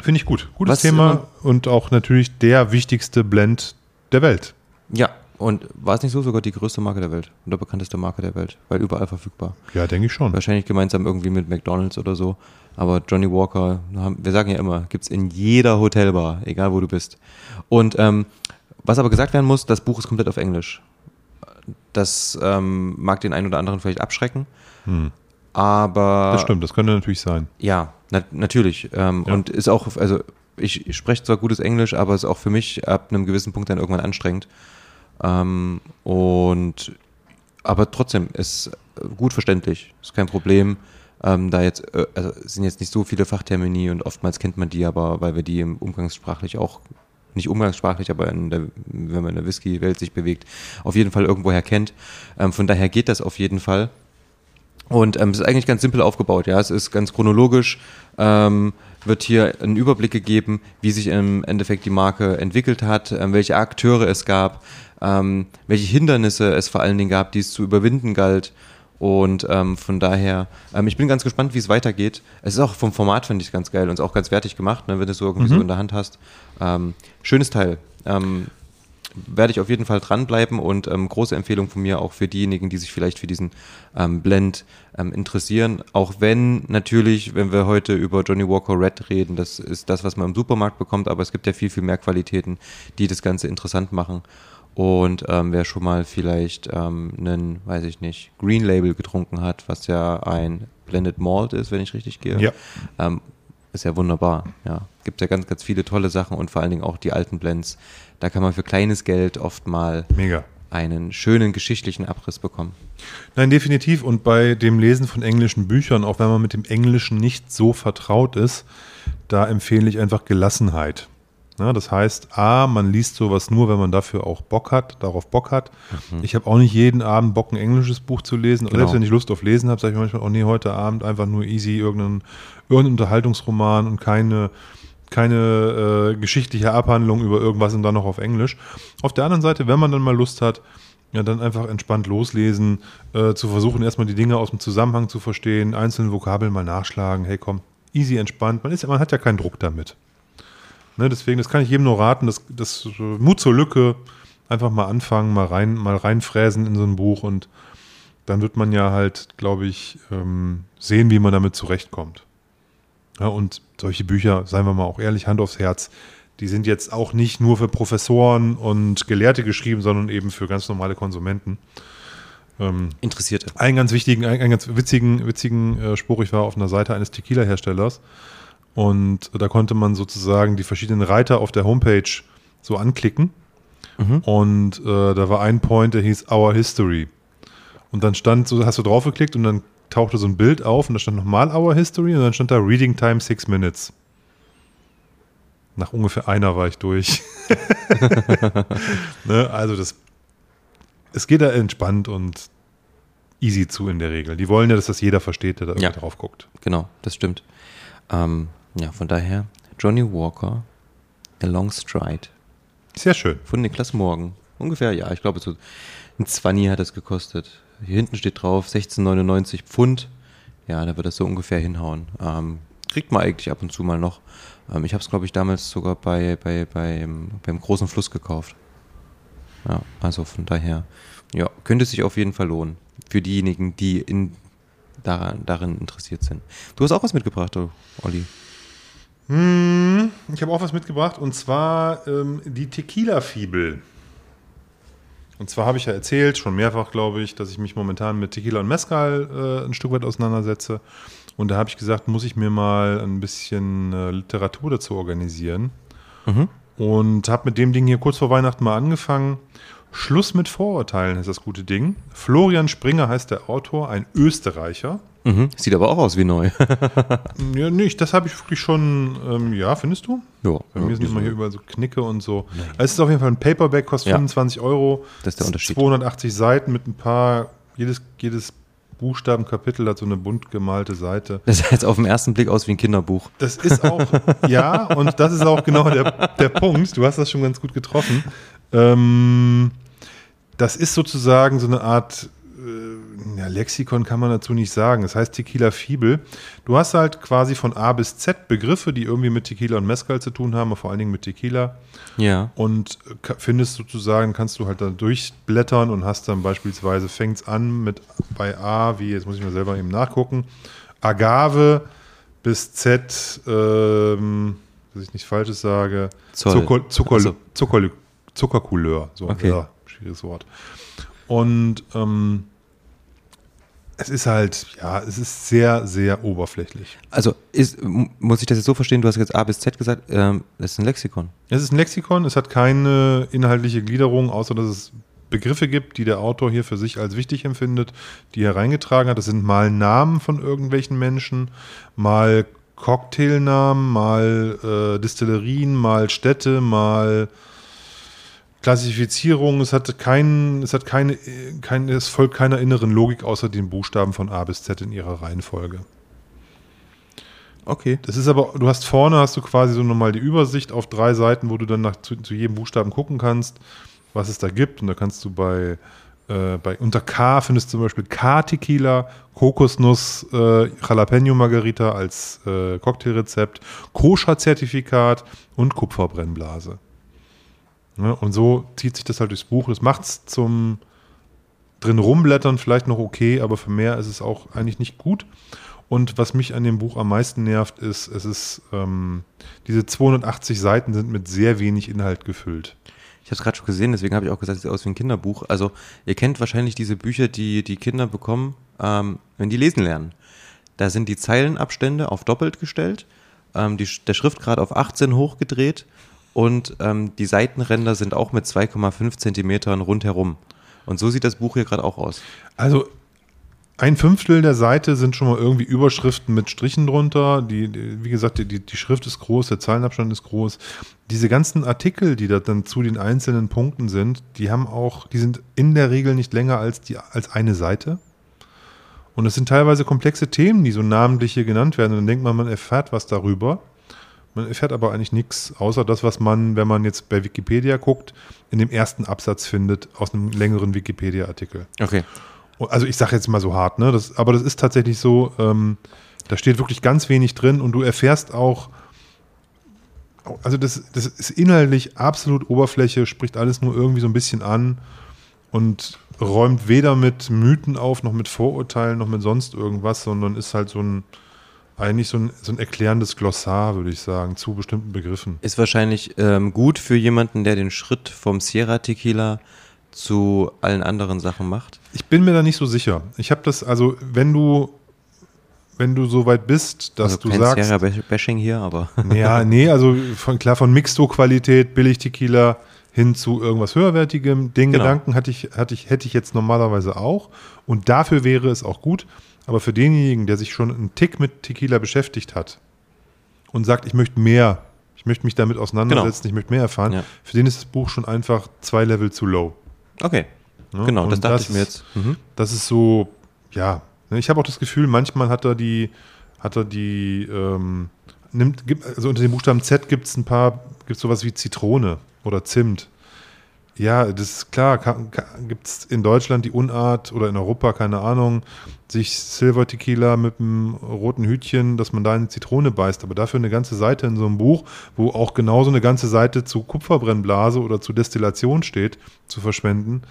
finde ich gut. Gutes Was Thema und auch natürlich der wichtigste Blend der Welt. Ja, und war es nicht so sogar die größte Marke der Welt oder bekannteste Marke der Welt, weil überall verfügbar? Ja, denke ich schon. Wahrscheinlich gemeinsam irgendwie mit McDonalds oder so. Aber Johnny Walker, wir sagen ja immer, gibt es in jeder Hotelbar, egal wo du bist. Und ähm, was aber gesagt werden muss, das Buch ist komplett auf Englisch. Das ähm, mag den einen oder anderen vielleicht abschrecken. Hm. Aber. Das stimmt, das könnte natürlich sein. Ja, na, natürlich. Ähm, ja. Und ist auch, also ich, ich spreche zwar gutes Englisch, aber es ist auch für mich ab einem gewissen Punkt dann irgendwann anstrengend. Ähm, und aber trotzdem ist gut verständlich, ist kein Problem. Ähm, da jetzt äh, also sind jetzt nicht so viele Fachtermini und oftmals kennt man die aber, weil wir die im umgangssprachlich auch nicht umgangssprachlich, aber der, wenn man in der Whisky-Welt sich bewegt, auf jeden Fall irgendwoher kennt. Ähm, von daher geht das auf jeden Fall. Und ähm, es ist eigentlich ganz simpel aufgebaut, ja. Es ist ganz chronologisch, ähm, wird hier ein Überblick gegeben, wie sich im Endeffekt die Marke entwickelt hat, ähm, welche Akteure es gab, ähm, welche Hindernisse es vor allen Dingen gab, die es zu überwinden galt. Und ähm, von daher, ähm, ich bin ganz gespannt, wie es weitergeht. Es ist auch vom Format, finde ich, ganz geil und ist auch ganz wertig gemacht, ne, wenn du es so irgendwie mhm. so in der Hand hast. Ähm, schönes Teil. Ähm, werde ich auf jeden Fall dranbleiben und ähm, große Empfehlung von mir auch für diejenigen, die sich vielleicht für diesen ähm, Blend ähm, interessieren. Auch wenn natürlich, wenn wir heute über Johnny Walker Red reden, das ist das, was man im Supermarkt bekommt, aber es gibt ja viel, viel mehr Qualitäten, die das Ganze interessant machen. Und ähm, wer schon mal vielleicht ähm, einen, weiß ich nicht, Green Label getrunken hat, was ja ein Blended Malt ist, wenn ich richtig gehe, ja. ähm, ist ja wunderbar. Ja, gibt ja ganz, ganz viele tolle Sachen und vor allen Dingen auch die alten Blends. Da kann man für kleines Geld oft mal Mega. einen schönen geschichtlichen Abriss bekommen. Nein, definitiv. Und bei dem Lesen von englischen Büchern, auch wenn man mit dem Englischen nicht so vertraut ist, da empfehle ich einfach Gelassenheit. Ja, das heißt, A, man liest sowas nur, wenn man dafür auch Bock hat, darauf Bock hat. Mhm. Ich habe auch nicht jeden Abend Bock, ein englisches Buch zu lesen. Genau. Selbst wenn ich Lust auf Lesen habe, sage ich manchmal, oh nee, heute Abend einfach nur easy irgendeinen, irgendeinen Unterhaltungsroman und keine, keine äh, geschichtliche Abhandlung über irgendwas und dann noch auf Englisch. Auf der anderen Seite, wenn man dann mal Lust hat, ja, dann einfach entspannt loslesen, äh, zu versuchen, erstmal die Dinge aus dem Zusammenhang zu verstehen, einzelne Vokabeln mal nachschlagen. Hey, komm, easy entspannt. Man, ist, man hat ja keinen Druck damit. Ne, deswegen, das kann ich jedem nur raten, das, das äh, Mut zur Lücke, einfach mal anfangen, mal rein, mal reinfräsen in so ein Buch und dann wird man ja halt, glaube ich, ähm, sehen, wie man damit zurechtkommt. Ja, und solche Bücher, seien wir mal auch ehrlich, Hand aufs Herz, die sind jetzt auch nicht nur für Professoren und Gelehrte geschrieben, sondern eben für ganz normale Konsumenten. Ähm, Interessierte. Einen ganz wichtigen, einen, ganz witzigen, witzigen äh, Spruch, ich war auf einer Seite eines Tequila-Herstellers und da konnte man sozusagen die verschiedenen Reiter auf der Homepage so anklicken. Mhm. Und äh, da war ein Point, der hieß Our History. Und dann stand, so hast du draufgeklickt und dann tauchte so ein Bild auf und da stand nochmal Our History und dann stand da Reading Time Six Minutes. Nach ungefähr einer war ich durch. <laughs> <laughs> ne, also das, es geht da entspannt und easy zu in der Regel. Die wollen ja, dass das jeder versteht, der da ja, drauf guckt. Genau, das stimmt. Ähm, ja, von daher Johnny Walker, A Long Stride. Sehr schön. Von Niklas Morgen. Ungefähr, ja, ich glaube, so ein 20 hat das gekostet. Hier hinten steht drauf 16,99 Pfund. Ja, da wird das so ungefähr hinhauen. Ähm, kriegt man eigentlich ab und zu mal noch. Ähm, ich habe es, glaube ich, damals sogar bei, bei, beim, beim großen Fluss gekauft. Ja, also von daher, ja, könnte sich auf jeden Fall lohnen. Für diejenigen, die in, daran, darin interessiert sind. Du hast auch was mitgebracht, Olli. Hm, ich habe auch was mitgebracht und zwar ähm, die Tequila-Fibel. Und zwar habe ich ja erzählt, schon mehrfach glaube ich, dass ich mich momentan mit Tequila und Mezcal äh, ein Stück weit auseinandersetze. Und da habe ich gesagt, muss ich mir mal ein bisschen äh, Literatur dazu organisieren. Mhm. Und habe mit dem Ding hier kurz vor Weihnachten mal angefangen. Schluss mit Vorurteilen ist das gute Ding. Florian Springer heißt der Autor, ein Österreicher. Mhm. Sieht aber auch aus wie neu. <laughs> ja, nicht, das habe ich wirklich schon, ähm, ja, findest du? Ja. Bei mir sind immer hier überall so Knicke und so. Nein. Es ist auf jeden Fall ein Paperback, kostet ja. 25 Euro. Das ist der Unterschied. 280 Seiten mit ein paar, jedes, jedes Buchstabenkapitel hat so eine bunt gemalte Seite. Das sah jetzt auf den ersten Blick aus wie ein Kinderbuch. Das ist auch, <laughs> ja, und das ist auch genau der, der Punkt. Du hast das schon ganz gut getroffen. Ähm, das ist sozusagen so eine Art äh, ja, Lexikon kann man dazu nicht sagen. Das heißt Tequila Fibel. Du hast halt quasi von A bis Z Begriffe, die irgendwie mit Tequila und Mezcal zu tun haben, aber vor allen Dingen mit Tequila. Ja. Und findest sozusagen, kannst du halt da durchblättern und hast dann beispielsweise, fängt es an mit bei A, wie, jetzt muss ich mal selber eben nachgucken, Agave bis Z, ähm, dass ich nichts Falsches sage. Zucker, Zucker, also. Zucker, Zuckercouleur. So, okay. ja, schwieriges Wort. Und ähm, es ist halt, ja, es ist sehr, sehr oberflächlich. Also ist, muss ich das jetzt so verstehen, du hast jetzt A bis Z gesagt, ähm, das ist ein Lexikon. Es ist ein Lexikon, es hat keine inhaltliche Gliederung, außer dass es Begriffe gibt, die der Autor hier für sich als wichtig empfindet, die er reingetragen hat. Das sind mal Namen von irgendwelchen Menschen, mal Cocktailnamen, mal äh, Distillerien, mal Städte, mal Klassifizierung, es hat kein, es hat keine, kein, es folgt keiner inneren Logik außer den Buchstaben von A bis Z in ihrer Reihenfolge. Okay. Das ist aber, du hast vorne hast du quasi so nochmal die Übersicht auf drei Seiten, wo du dann nach, zu, zu, jedem Buchstaben gucken kannst, was es da gibt. Und da kannst du bei, äh, bei unter K findest du zum Beispiel K-Tequila, Kokosnuss, äh, Jalapeno Margarita als äh, Cocktailrezept, Koscher-Zertifikat und Kupferbrennblase. Ne? Und so zieht sich das halt durchs Buch. Das macht es zum drin rumblättern vielleicht noch okay, aber für mehr ist es auch eigentlich nicht gut. Und was mich an dem Buch am meisten nervt, ist, es ist, ähm, diese 280 Seiten sind mit sehr wenig Inhalt gefüllt. Ich habe es gerade schon gesehen, deswegen habe ich auch gesagt, es sieht aus wie ein Kinderbuch. Also ihr kennt wahrscheinlich diese Bücher, die die Kinder bekommen, ähm, wenn die lesen lernen. Da sind die Zeilenabstände auf doppelt gestellt, ähm, die, der Schriftgrad auf 18 hochgedreht und ähm, die Seitenränder sind auch mit 2,5 Zentimetern rundherum. Und so sieht das Buch hier gerade auch aus. Also ein Fünftel der Seite sind schon mal irgendwie Überschriften mit Strichen drunter. Die, die wie gesagt, die, die Schrift ist groß, der Zeilenabstand ist groß. Diese ganzen Artikel, die da dann zu den einzelnen Punkten sind, die haben auch, die sind in der Regel nicht länger als, die, als eine Seite. Und es sind teilweise komplexe Themen, die so namentlich hier genannt werden. Und dann denkt man, man erfährt was darüber. Man erfährt aber eigentlich nichts, außer das, was man, wenn man jetzt bei Wikipedia guckt, in dem ersten Absatz findet aus einem längeren Wikipedia-Artikel. Okay. Also ich sage jetzt mal so hart, ne? Das, aber das ist tatsächlich so. Ähm, Da steht wirklich ganz wenig drin und du erfährst auch, also das, das ist inhaltlich absolut Oberfläche, spricht alles nur irgendwie so ein bisschen an und räumt weder mit Mythen auf, noch mit Vorurteilen, noch mit sonst irgendwas, sondern ist halt so ein, eigentlich so ein, so ein erklärendes Glossar, würde ich sagen, zu bestimmten Begriffen. Ist wahrscheinlich ähm, gut für jemanden, der den Schritt vom Sierra Tequila zu allen anderen Sachen macht. Ich bin mir da nicht so sicher. Ich habe das, also wenn du, wenn du so weit bist, dass also du kein sagst, Sierra Bashing hier, aber <laughs> ja, nee, also von, klar von Mixto-Qualität, Billig-Tequila hin zu irgendwas höherwertigem. Den Genau. Gedanken hatte ich, hatte ich, hätte ich jetzt normalerweise auch. Und dafür wäre es auch gut. Aber für denjenigen, der sich schon einen Tick mit Tequila beschäftigt hat und sagt, ich möchte mehr, ich möchte mich damit auseinandersetzen, ich möchte mehr erfahren, Ja. für den ist das Buch schon einfach zwei Level zu low. okay. Ne? Genau, das dachte ich mir jetzt. Mhm. Das ist so, ja. ne, Ich habe auch das Gefühl, manchmal hat er die, hat er die, ähm, nimmt, also unter dem Buchstaben Z gibt es ein paar, gibt es sowas wie Zitrone oder Zimt. Ja, das ist klar, gibt es in Deutschland die Unart oder in Europa, keine Ahnung, sich Silver Tequila mit einem roten Hütchen, dass man da eine Zitrone beißt, aber dafür eine ganze Seite in so einem Buch, wo auch genauso eine ganze Seite zu Kupferbrennblase oder zu Destillation steht, zu verschwenden,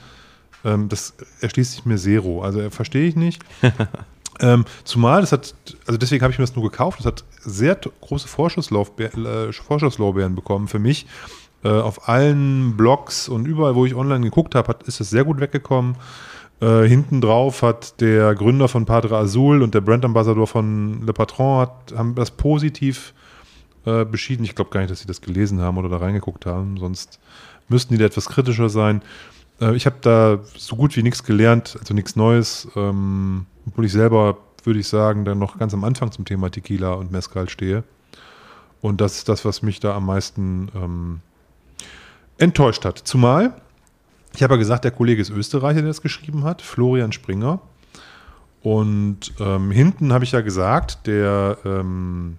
ähm, das erschließt sich mir Zero. Also äh, verstehe ich nicht. <laughs> ähm, zumal, das hat, also deswegen habe ich mir das nur gekauft, das hat sehr große äh, Vorschusslorbeeren bekommen für mich. Äh, auf allen Blogs und überall, wo ich online geguckt habe, ist es sehr gut weggekommen. Äh, hinten drauf hat der Gründer von Padre Azul und der Brand Ambassador von Le Patron hat, haben das positiv äh, beschieden. Ich glaube gar nicht, dass sie das gelesen haben oder da reingeguckt haben, sonst müssten die da etwas kritischer sein. Äh, ich habe da so gut wie nichts gelernt, also nichts Neues, ähm, obwohl ich selber, würde ich sagen, dann noch ganz am Anfang zum Thema Tequila und Mezcal stehe. Und das ist das, was mich da am meisten ähm, enttäuscht hat. Zumal, ich habe ja gesagt, der Kollege ist Österreicher, der das geschrieben hat, Florian Springer. Und ähm, hinten habe ich ja gesagt, der, ähm,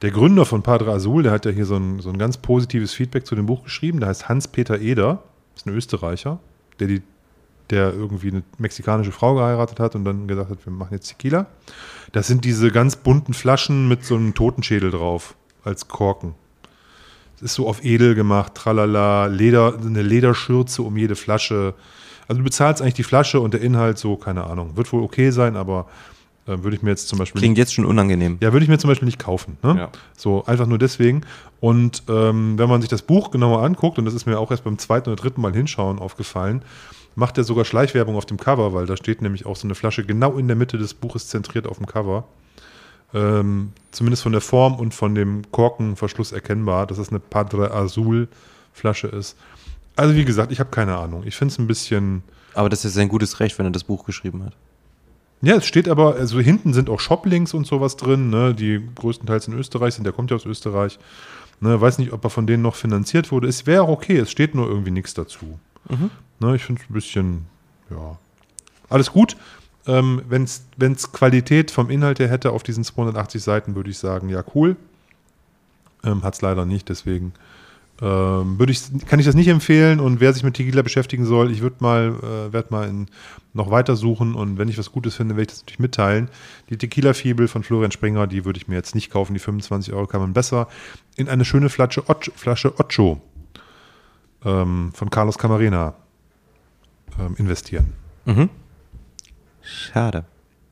der Gründer von Padre Azul, der hat ja hier so ein, so ein ganz positives Feedback zu dem Buch geschrieben. Der heißt Hans-Peter Eder, ist ein Österreicher, der, die, der irgendwie eine mexikanische Frau geheiratet hat und dann gesagt hat, wir machen jetzt Tequila. Das sind diese ganz bunten Flaschen mit so einem Totenschädel drauf als Korken. Ist so auf edel gemacht, tralala, Leder, eine Lederschürze um jede Flasche. Also du bezahlst eigentlich die Flasche und der Inhalt so, keine Ahnung. Wird wohl okay sein, aber äh, würde ich mir jetzt zum Beispiel Klingt jetzt schon unangenehm. ja, würde ich mir zum Beispiel nicht kaufen. Ne? Ja. So, einfach nur deswegen. Und ähm, wenn man sich das Buch genauer anguckt, und das ist mir auch erst beim zweiten oder dritten Mal hinschauen aufgefallen, macht er sogar Schleichwerbung auf dem Cover, weil da steht nämlich auch so eine Flasche genau in der Mitte des Buches zentriert auf dem Cover. Ähm, zumindest von der Form und von dem Korkenverschluss erkennbar, dass es eine Padre Azul Flasche ist. Also wie gesagt, ich habe keine Ahnung. Ich finde es ein bisschen... Aber das ist sein gutes Recht, wenn er das Buch geschrieben hat. Ja, es steht aber, also hinten sind auch Shoplinks und sowas drin, ne, die größtenteils in Österreich sind, der kommt ja aus Österreich. Ne, weiß nicht, ob er von denen noch finanziert wurde. Es wäre auch okay, es steht nur irgendwie nichts dazu. Ne, ich finde es ein bisschen, ja, alles gut. Ähm, Wenn es Qualität vom Inhalt her hätte auf diesen 280 Seiten, würde ich sagen, ja, cool. Ähm, Hat es leider nicht, deswegen ähm, ich, kann ich das nicht empfehlen. Und wer sich mit Tequila beschäftigen soll, ich würde mal, äh, werde mal in, noch weiter suchen und wenn ich was Gutes finde, werde ich das natürlich mitteilen. Die Tequila-Fibel von Florian Springer, die würde ich mir jetzt nicht kaufen. Die 25 Euro kann man besser in eine schöne Flasche, Ocho, Flasche Ocho ähm, von Carlos Camarena ähm, investieren. Mhm. Schade.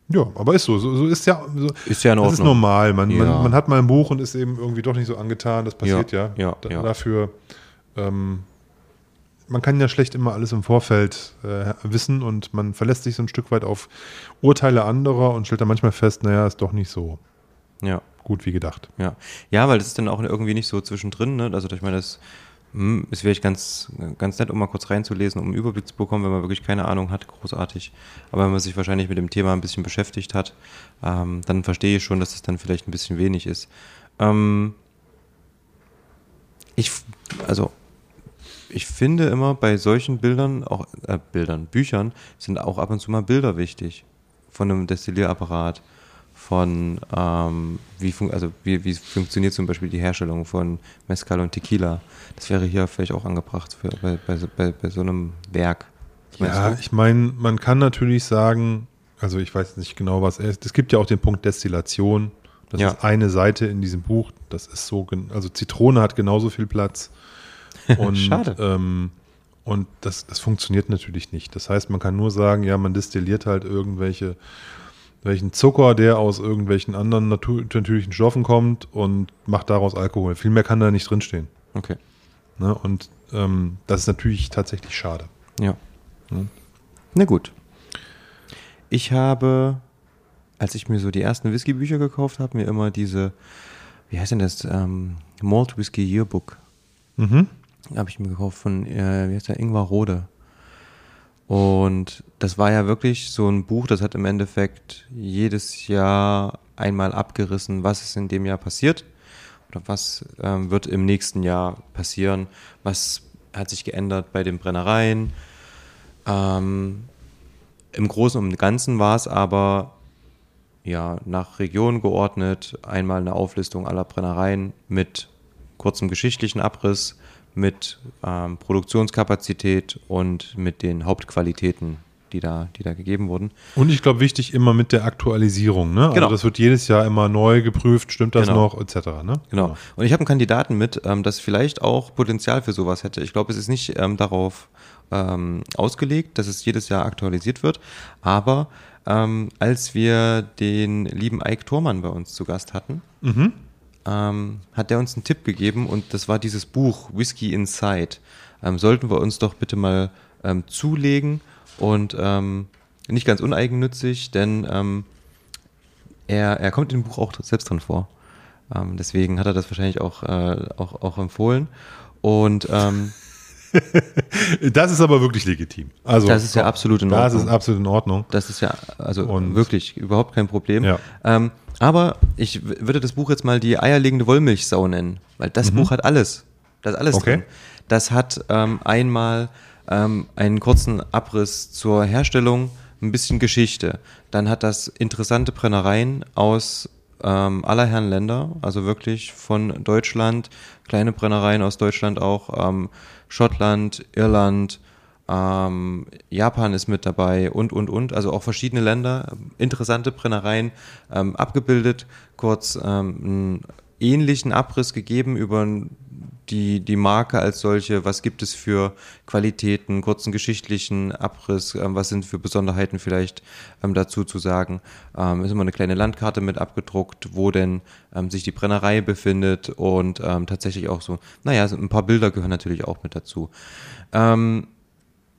Ja, aber ist so. So, so ist ja. So, Ist ja in das ist Ordnung. normal. Man, Ja. man, man hat mal ein Buch und ist eben irgendwie doch nicht so angetan. Das passiert ja. Ja, ja, ja. Dafür, ähm, man kann ja schlecht immer alles im Vorfeld äh, wissen und man verlässt sich so ein Stück weit auf Urteile anderer und stellt dann manchmal fest, naja, ist doch nicht so Ja. gut wie gedacht. Ja, ja, weil das ist dann auch irgendwie nicht so zwischendrin, ne? Also ich meine, das hm, ist vielleicht ganz, ganz nett, um mal kurz reinzulesen, um einen Überblick zu bekommen, wenn man wirklich keine Ahnung hat, großartig. Aber wenn man sich wahrscheinlich mit dem Thema ein bisschen beschäftigt hat, ähm, dann verstehe ich schon, dass es dann vielleicht ein bisschen wenig ist. Ähm, ich, also, ich finde immer bei solchen Bildern, auch äh, Bildern, Büchern, sind auch ab und zu mal Bilder wichtig. Von einem Destillierapparat, von ähm, wie, also wie, wie funktioniert zum Beispiel die Herstellung von Mezcal und Tequila. Das wäre hier vielleicht auch angebracht für, bei, bei, so- bei, so einem Werk. Was Ja, ich meine, man kann natürlich sagen, Also ich weiß nicht genau, was er ist. Es gibt ja auch den Punkt Destillation. Das Ja. ist eine Seite in diesem Buch. Das ist so, also Zitrone hat genauso viel Platz. <laughs> Und, Schade. Ähm, und das, das funktioniert natürlich nicht. Das heißt, man kann nur sagen, ja, man destilliert halt irgendwelche welchen Zucker, der aus irgendwelchen anderen natürlichen Stoffen kommt und macht daraus Alkohol. Viel mehr kann da nicht drinstehen. Okay. Ne? Und ähm, das ist natürlich tatsächlich schade. Ja. Hm. Na gut. Ich habe, als ich mir so die ersten Whisky-Bücher gekauft habe, mir immer diese, wie heißt denn das, ähm, Malt Whisky Yearbook, Mhm. habe ich mir gekauft von, äh, wie heißt der, Ingvar Rode. Und das war ja wirklich so ein Buch, das hat im Endeffekt jedes Jahr einmal abgerissen, was ist in dem Jahr passiert oder was ähm, wird im nächsten Jahr passieren, was hat sich geändert bei den Brennereien. Ähm, Im Großen und Ganzen war es aber ja, nach Region geordnet, einmal eine Auflistung aller Brennereien mit kurzem geschichtlichen Abriss, mit ähm, Produktionskapazität und mit den Hauptqualitäten, die da, die da gegeben wurden. Und ich glaube, wichtig immer mit der Aktualisierung. Ne? Genau. Also das wird jedes Jahr immer neu geprüft, stimmt das Genau. noch, etc. Ne? Genau. Und ich habe einen Kandidaten mit, ähm, das vielleicht auch Potenzial für sowas hätte. Ich glaube, es ist nicht ähm, darauf ähm, ausgelegt, dass es jedes Jahr aktualisiert wird. Aber ähm, als wir den lieben Ike Thormann bei uns zu Gast hatten, Mhm. Ähm, hat der uns einen Tipp gegeben und das war dieses Buch Whiskey Inside. Ähm, sollten wir uns doch bitte mal ähm, zulegen und ähm, nicht ganz uneigennützig, denn ähm, er, er kommt in dem Buch auch selbst drin vor. Ähm, deswegen hat er das wahrscheinlich auch, äh, auch, auch empfohlen. Und <laughs> Das ist aber wirklich legitim. Also, Das ist ja absolut in Das Ordnung. ist absolut in Ordnung. Das ist ja also Und- wirklich überhaupt kein Problem. Ja. Ähm, aber ich würde das Buch jetzt mal die eierlegende Wollmilchsau nennen, weil das Buch hat alles. Da ist alles Mhm. Okay. drin. Das hat ähm, einmal ähm, einen kurzen Abriss zur Herstellung, ein bisschen Geschichte. Dann hat das interessante Brennereien aus ähm, aller Herren Länder, also wirklich von Deutschland, kleine Brennereien aus Deutschland auch, ähm, Schottland, Irland, ähm, Japan ist mit dabei und, und, und. Also auch verschiedene Länder, interessante Brennereien ähm, abgebildet, kurz ähm, einen ähnlichen Abriss gegeben über die, die Marke als solche, was gibt es für Qualitäten, kurzen geschichtlichen Abriss, ähm, was sind für Besonderheiten vielleicht ähm, dazu zu sagen. Ähm, ist immer eine kleine Landkarte mit abgedruckt, wo denn sich die Brennerei befindet und tatsächlich auch so, naja, ein paar Bilder gehören natürlich auch mit dazu. Ähm,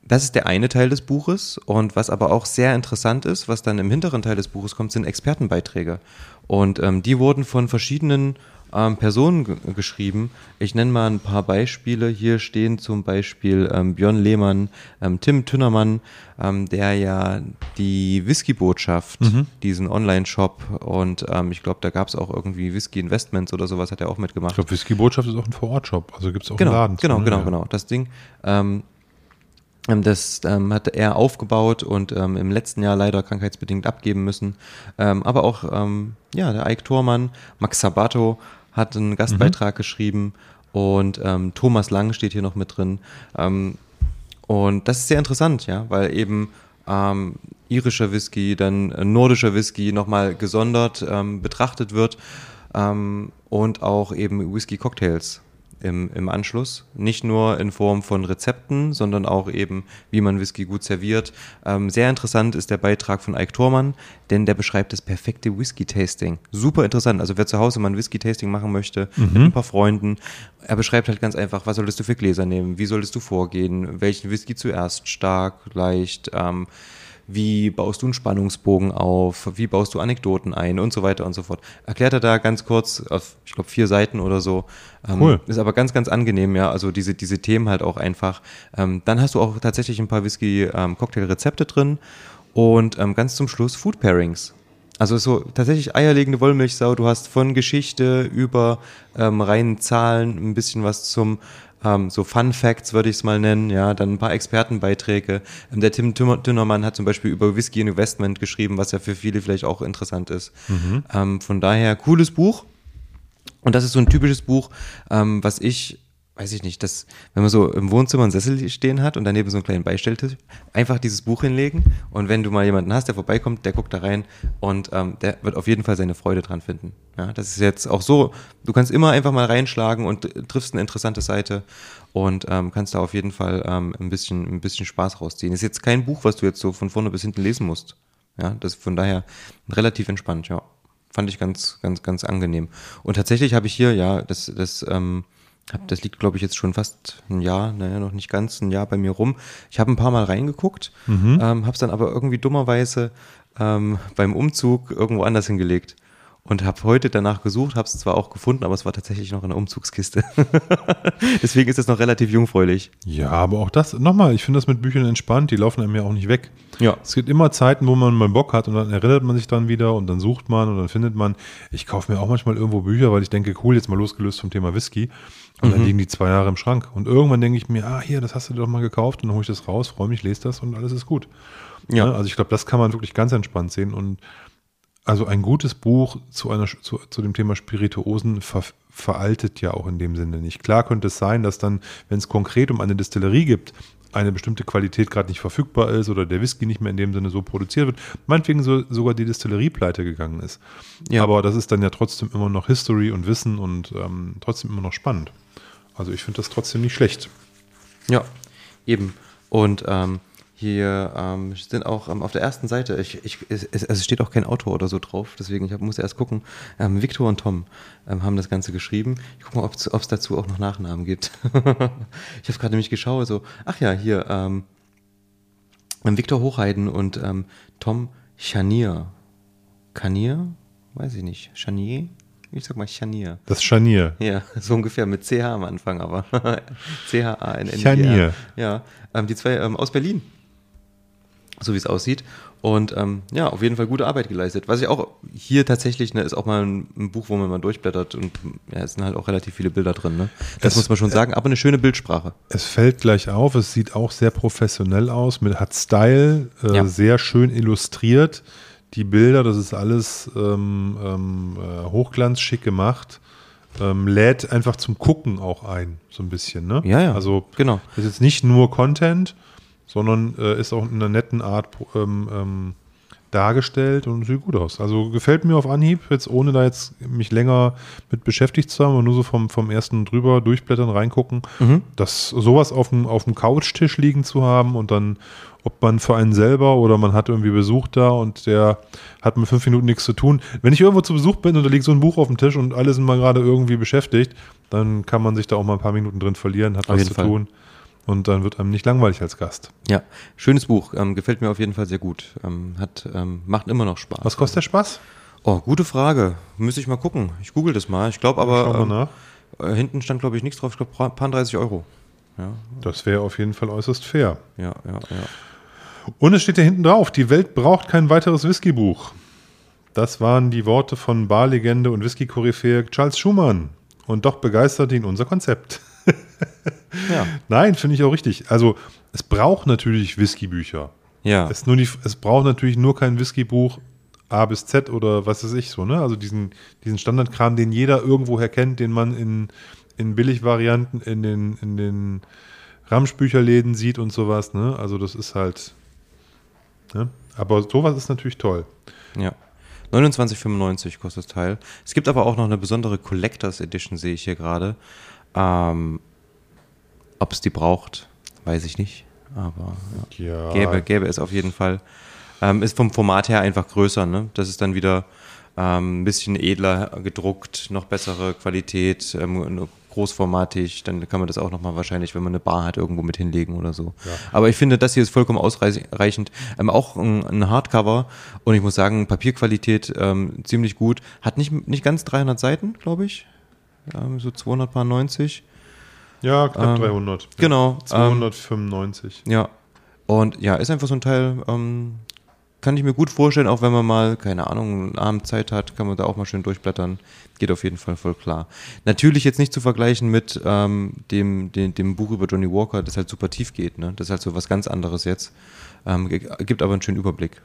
das ist der eine Teil des Buches und was aber auch sehr interessant ist, was dann im hinteren Teil des Buches kommt, sind Expertenbeiträge. Und ähm, die wurden von verschiedenen ähm, Personen ge geschrieben. Ich nenne mal ein paar Beispiele. Hier stehen zum Beispiel ähm, Björn Lehmann, ähm, Tim Tünnermann, ähm, der ja die Whisky-Botschaft, diesen Online-Shop und ähm, ich glaube, da gab es auch irgendwie Whisky-Investments oder sowas, hat er auch mitgemacht. Ich glaube, Whisky-Botschaft ist auch ein Vorortshop. Also gibt es auch Genau, einen Laden. genau, genau, Ja. genau. Das Ding, ähm, das ähm, hat er aufgebaut und ähm, im letzten Jahr leider krankheitsbedingt abgeben müssen. Ähm, aber auch, ähm, ja, der Ike Thormann, Max Sabato hat einen Gastbeitrag geschrieben und ähm, Thomas Lang steht hier noch mit drin. Ähm, und das ist sehr interessant, ja, weil eben ähm, irischer Whisky, dann äh, nordischer Whisky nochmal gesondert ähm, betrachtet wird ähm, und auch eben Whisky-Cocktails im, im Anschluss. Nicht nur in Form von Rezepten, sondern auch eben, wie man Whisky gut serviert. Ähm, sehr interessant ist der Beitrag von Ike Thormann, denn der beschreibt das perfekte Whisky-Tasting. Super interessant. Also wer zu Hause mal ein Whisky-Tasting machen möchte, mit ein paar Freunden, er beschreibt halt ganz einfach, was solltest du für Gläser nehmen, wie solltest du vorgehen, welchen Whisky zuerst, stark, leicht, ähm, wie baust du einen Spannungsbogen auf, wie baust du Anekdoten ein und so weiter und so fort. Erklärt er da ganz kurz auf, ich glaube, vier Seiten oder so. Ähm, Cool. Ist aber ganz, ganz angenehm, ja. Also diese, diese Themen halt auch einfach. Ähm, dann hast du auch tatsächlich ein paar Whisky-Cocktail-Rezepte drin und ähm, ganz zum Schluss Food Pairings. Also so tatsächlich eierlegende Wollmilchsau. Du hast von Geschichte über ähm, reinen Zahlen ein bisschen was zum ähm, so Fun Facts würde ich es mal nennen, ja, dann ein paar Expertenbeiträge. Ähm, der Tim Dünnermann hat zum Beispiel über Whisky Investment geschrieben, was ja für viele vielleicht auch interessant ist. Ähm, von daher cooles Buch. Und das ist so ein typisches Buch, ähm, was ich weiß ich nicht, das, wenn man so im Wohnzimmer einen Sessel stehen hat und daneben so einen kleinen Beistelltisch, einfach dieses Buch hinlegen und wenn du mal jemanden hast, der vorbeikommt, der guckt da rein und ähm, der wird auf jeden Fall seine Freude dran finden. Ja, das ist jetzt auch so, du kannst immer einfach mal reinschlagen und triffst eine interessante Seite und ähm, kannst da auf jeden Fall ähm, ein, bisschen, ein bisschen Spaß rausziehen. Ist jetzt kein Buch, was du jetzt so von vorne bis hinten lesen musst. Ja, das von daher relativ entspannt, ja. Fand ich ganz, ganz, ganz angenehm. Und tatsächlich habe ich hier, ja, das, das, ähm, hab, das liegt, glaube ich, jetzt schon fast ein Jahr, naja, noch nicht ganz ein Jahr bei mir rum. Ich habe ein paar Mal reingeguckt, mhm. ähm, habe es dann aber irgendwie dummerweise ähm, beim Umzug irgendwo anders hingelegt und habe heute danach gesucht, habe es zwar auch gefunden, aber es war tatsächlich noch in der Umzugskiste. <laughs> Deswegen ist es noch relativ jungfräulich. Ja, aber auch das, nochmal, ich finde das mit Büchern entspannt, die laufen einem ja auch nicht weg. Ja. Es gibt immer Zeiten, wo man mal Bock hat und dann erinnert man sich dann wieder und dann sucht man und dann findet man. Ich kaufe mir auch manchmal irgendwo Bücher, weil ich denke, cool, jetzt mal losgelöst vom Thema Whisky. Und mhm. dann liegen die zwei Jahre im Schrank. Und irgendwann denke ich mir, ah, hier, das hast du doch mal gekauft und dann hole ich das raus, freue mich, lese das und alles ist gut. Ja. ja also ich glaube, das kann man wirklich ganz entspannt sehen und also ein gutes Buch zu, einer, zu, zu dem Thema Spirituosen ver, veraltet ja auch in dem Sinne nicht. Klar könnte es sein, dass dann, wenn es konkret um eine Distillerie gibt, eine bestimmte Qualität gerade nicht verfügbar ist oder der Whisky nicht mehr in dem Sinne so produziert wird, meinetwegen so, sogar die Distillerie pleite gegangen ist. Ja. Aber das ist dann ja trotzdem immer noch History und Wissen und ähm, trotzdem immer noch spannend. Also ich finde das trotzdem nicht schlecht. Ja, eben. Und ähm, hier ähm, sind auch ähm, auf der ersten Seite, ich, ich, es, es, steht auch kein Autor oder so drauf, deswegen ich hab, muss erst gucken. Ähm, Victor und Tom ähm, haben das Ganze geschrieben. Ich gucke mal, ob es dazu auch noch Nachnamen gibt. <laughs> ich habe gerade nämlich geschaut, so, ach ja, hier, ähm, Victor Hochheiden und ähm, Tom Chanier. Chanier? Weiß ich nicht. Chanier? Ich sag mal Chanier. Das Chanier. Ja, <laughs> so ungefähr mit CH am Anfang, aber <laughs> C-H-A-N-N. Chanier. Ja, ähm, die zwei ähm, aus Berlin so wie es aussieht. Und ähm, ja, auf jeden Fall gute Arbeit geleistet. Was ich auch hier tatsächlich, ne, ist auch mal ein, ein, Buch, wo man mal durchblättert und ja, es sind halt auch relativ viele Bilder drin. Ne? Das es, muss man schon sagen, aber eine schöne Bildsprache. Es fällt gleich auf, es sieht auch sehr professionell aus, mit, hat Style, äh, ja. sehr schön illustriert. Die Bilder, das ist alles ähm, ähm, äh, hochglanzschick gemacht. Ähm, lädt einfach zum Gucken auch ein, so ein bisschen. Ne? Ja, ja. Also, genau. das ist jetzt nicht nur Content, sondern äh, ist auch in einer netten Art ähm, ähm, dargestellt und sieht gut aus. Also gefällt mir auf Anhieb, jetzt ohne da jetzt mich länger mit beschäftigt zu haben, aber nur so vom, vom ersten drüber durchblättern, reingucken, mhm. dass sowas auf dem, auf dem Couchtisch liegen zu haben und dann, ob man für einen selber oder man hat irgendwie Besuch da und der hat mit fünf Minuten nichts zu tun. Wenn ich irgendwo zu Besuch bin und da liegt so ein Buch auf dem Tisch und alle sind mal gerade irgendwie beschäftigt, dann kann man sich da auch mal ein paar Minuten drin verlieren, hat auf was zu Fall. tun. Und dann wird einem nicht langweilig als Gast. Ja, schönes Buch. Ähm, gefällt mir auf jeden Fall sehr gut. Ähm, hat, ähm, macht immer noch Spaß. Was kostet der Spaß? Oh, gute Frage. Müsste ich mal gucken. Ich google das mal. Ich glaube aber. Ähm. Äh, hinten stand, glaube ich, nichts drauf. Ich glaube, paar 30 Euro. Ja. Das wäre auf jeden Fall äußerst fair. Ja, ja, ja. Und es steht ja hinten drauf: Die Welt braucht kein weiteres Whiskybuch. Das waren die Worte von Barlegende und Whisky-Koryphäe Charles Schumann. Und doch begeistert ihn unser Konzept ja. <laughs> Nein, finde ich auch richtig. Also, es braucht natürlich Whiskybücher. Ja. Es, nur die, es braucht natürlich nur kein Whiskybuch A bis Z oder was weiß ich so, ne? Also diesen, diesen Standardkram, den jeder irgendwoher kennt, den man in, in Billigvarianten in den, in den Ramschbücherläden sieht und sowas, ne? Also das ist halt. Ne? Aber sowas ist natürlich toll. Ja. 29,95 kostet das Teil. Es gibt aber auch noch eine besondere Collectors Edition, sehe ich hier gerade. Ähm, Ob es die braucht, weiß ich nicht. Aber ja. ja. Gäbe, gäbe es auf jeden Fall. Ähm, ist vom Format her einfach größer. Ne? Das ist dann wieder ähm, ein bisschen edler gedruckt, noch bessere Qualität, ähm, großformatig. Dann kann man das auch nochmal wahrscheinlich, wenn man eine Bar hat, irgendwo mit hinlegen oder so. Ja. Aber ich finde, das hier ist vollkommen ausreichend. Ähm, auch ein, ein, Hardcover und ich muss sagen, Papierqualität ähm, ziemlich gut. Hat nicht, nicht ganz 300 Seiten, glaube ich so 290. Ja, knapp ähm, 300. Genau. 295. Ähm, ja. Und ja, ist einfach so ein Teil, ähm, kann ich mir gut vorstellen, auch wenn man mal, keine Ahnung, Abendzeit hat, kann man da auch mal schön durchblättern. Geht auf jeden Fall voll klar. Natürlich jetzt nicht zu vergleichen mit ähm, dem, dem, dem, Buch über Johnny Walker, das halt super tief geht. Ne? Das ist halt so was ganz anderes jetzt. Ähm, gibt aber einen schönen Überblick.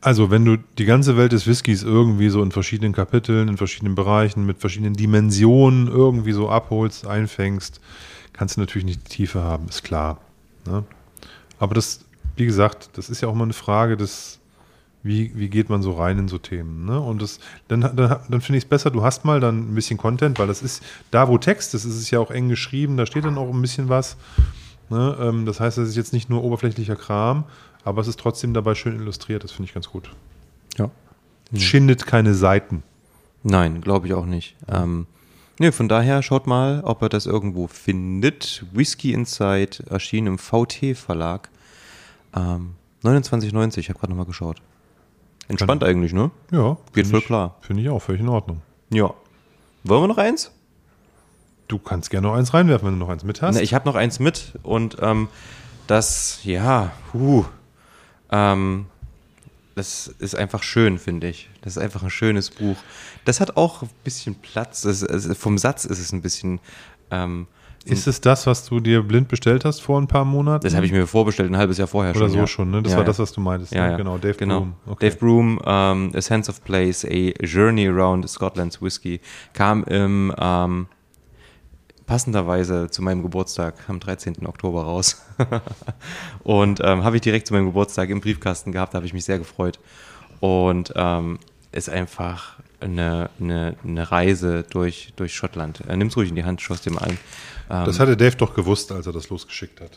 Also, wenn du die ganze Welt des Whiskys irgendwie so in verschiedenen Kapiteln, in verschiedenen Bereichen, mit verschiedenen Dimensionen irgendwie so abholst, einfängst, kannst du natürlich nicht die Tiefe haben, ist klar. Ne? Aber das, wie gesagt, das ist ja auch mal eine Frage des, wie, wie geht man so rein in so Themen. Ne? Und das, dann, dann, dann finde ich es besser, du hast mal dann ein bisschen Content, weil das ist, da wo Text ist, ist es ja auch eng geschrieben, da steht dann auch ein bisschen was. Ne? Ähm, das heißt, es ist jetzt nicht nur oberflächlicher Kram, aber es ist trotzdem dabei schön illustriert, das finde ich ganz gut. Ja. Es schindet keine Seiten. Nein, glaube ich auch nicht. Ähm, nee, von daher schaut mal, ob er das irgendwo findet. Whiskey Inside erschien im VT-Verlag. Ähm, 29,90, ich habe gerade nochmal geschaut. Entspannt eigentlich, ne? Ja. Geht voll ich, klar. Finde ich auch völlig in Ordnung. Ja. Wollen wir noch eins? Du kannst gerne noch eins reinwerfen, wenn du noch eins mit hast. Na, ich habe noch eins mit und ähm, das, ja, huh, ähm, das ist einfach schön, finde ich. Das ist einfach ein schönes Buch. Das hat auch ein bisschen Platz. Das, also vom Satz ist es ein bisschen. Ähm, ist es das, was du dir blind bestellt hast vor ein paar Monaten? das habe ich mir vorbestellt, ein halbes Jahr vorher Oder schon. so ja. schon, ne? Das Ja, war ja. das, was du meintest. Ja, ne? Genau, Dave genau. Broom. Okay. Dave Broom, ähm, A Sense of Place, A Journey Around Scotland's Whiskey, kam im ähm, passenderweise zu meinem Geburtstag am 13. Oktober raus. <laughs> und ähm, habe ich direkt zu meinem Geburtstag im Briefkasten gehabt, da habe ich mich sehr gefreut. Und ist einfach eine, eine, eine Reise durch, durch Schottland. Nimmt es ruhig in die Hand, schoss dem ein. Ähm, Das hatte Dave doch gewusst, als er das losgeschickt hat.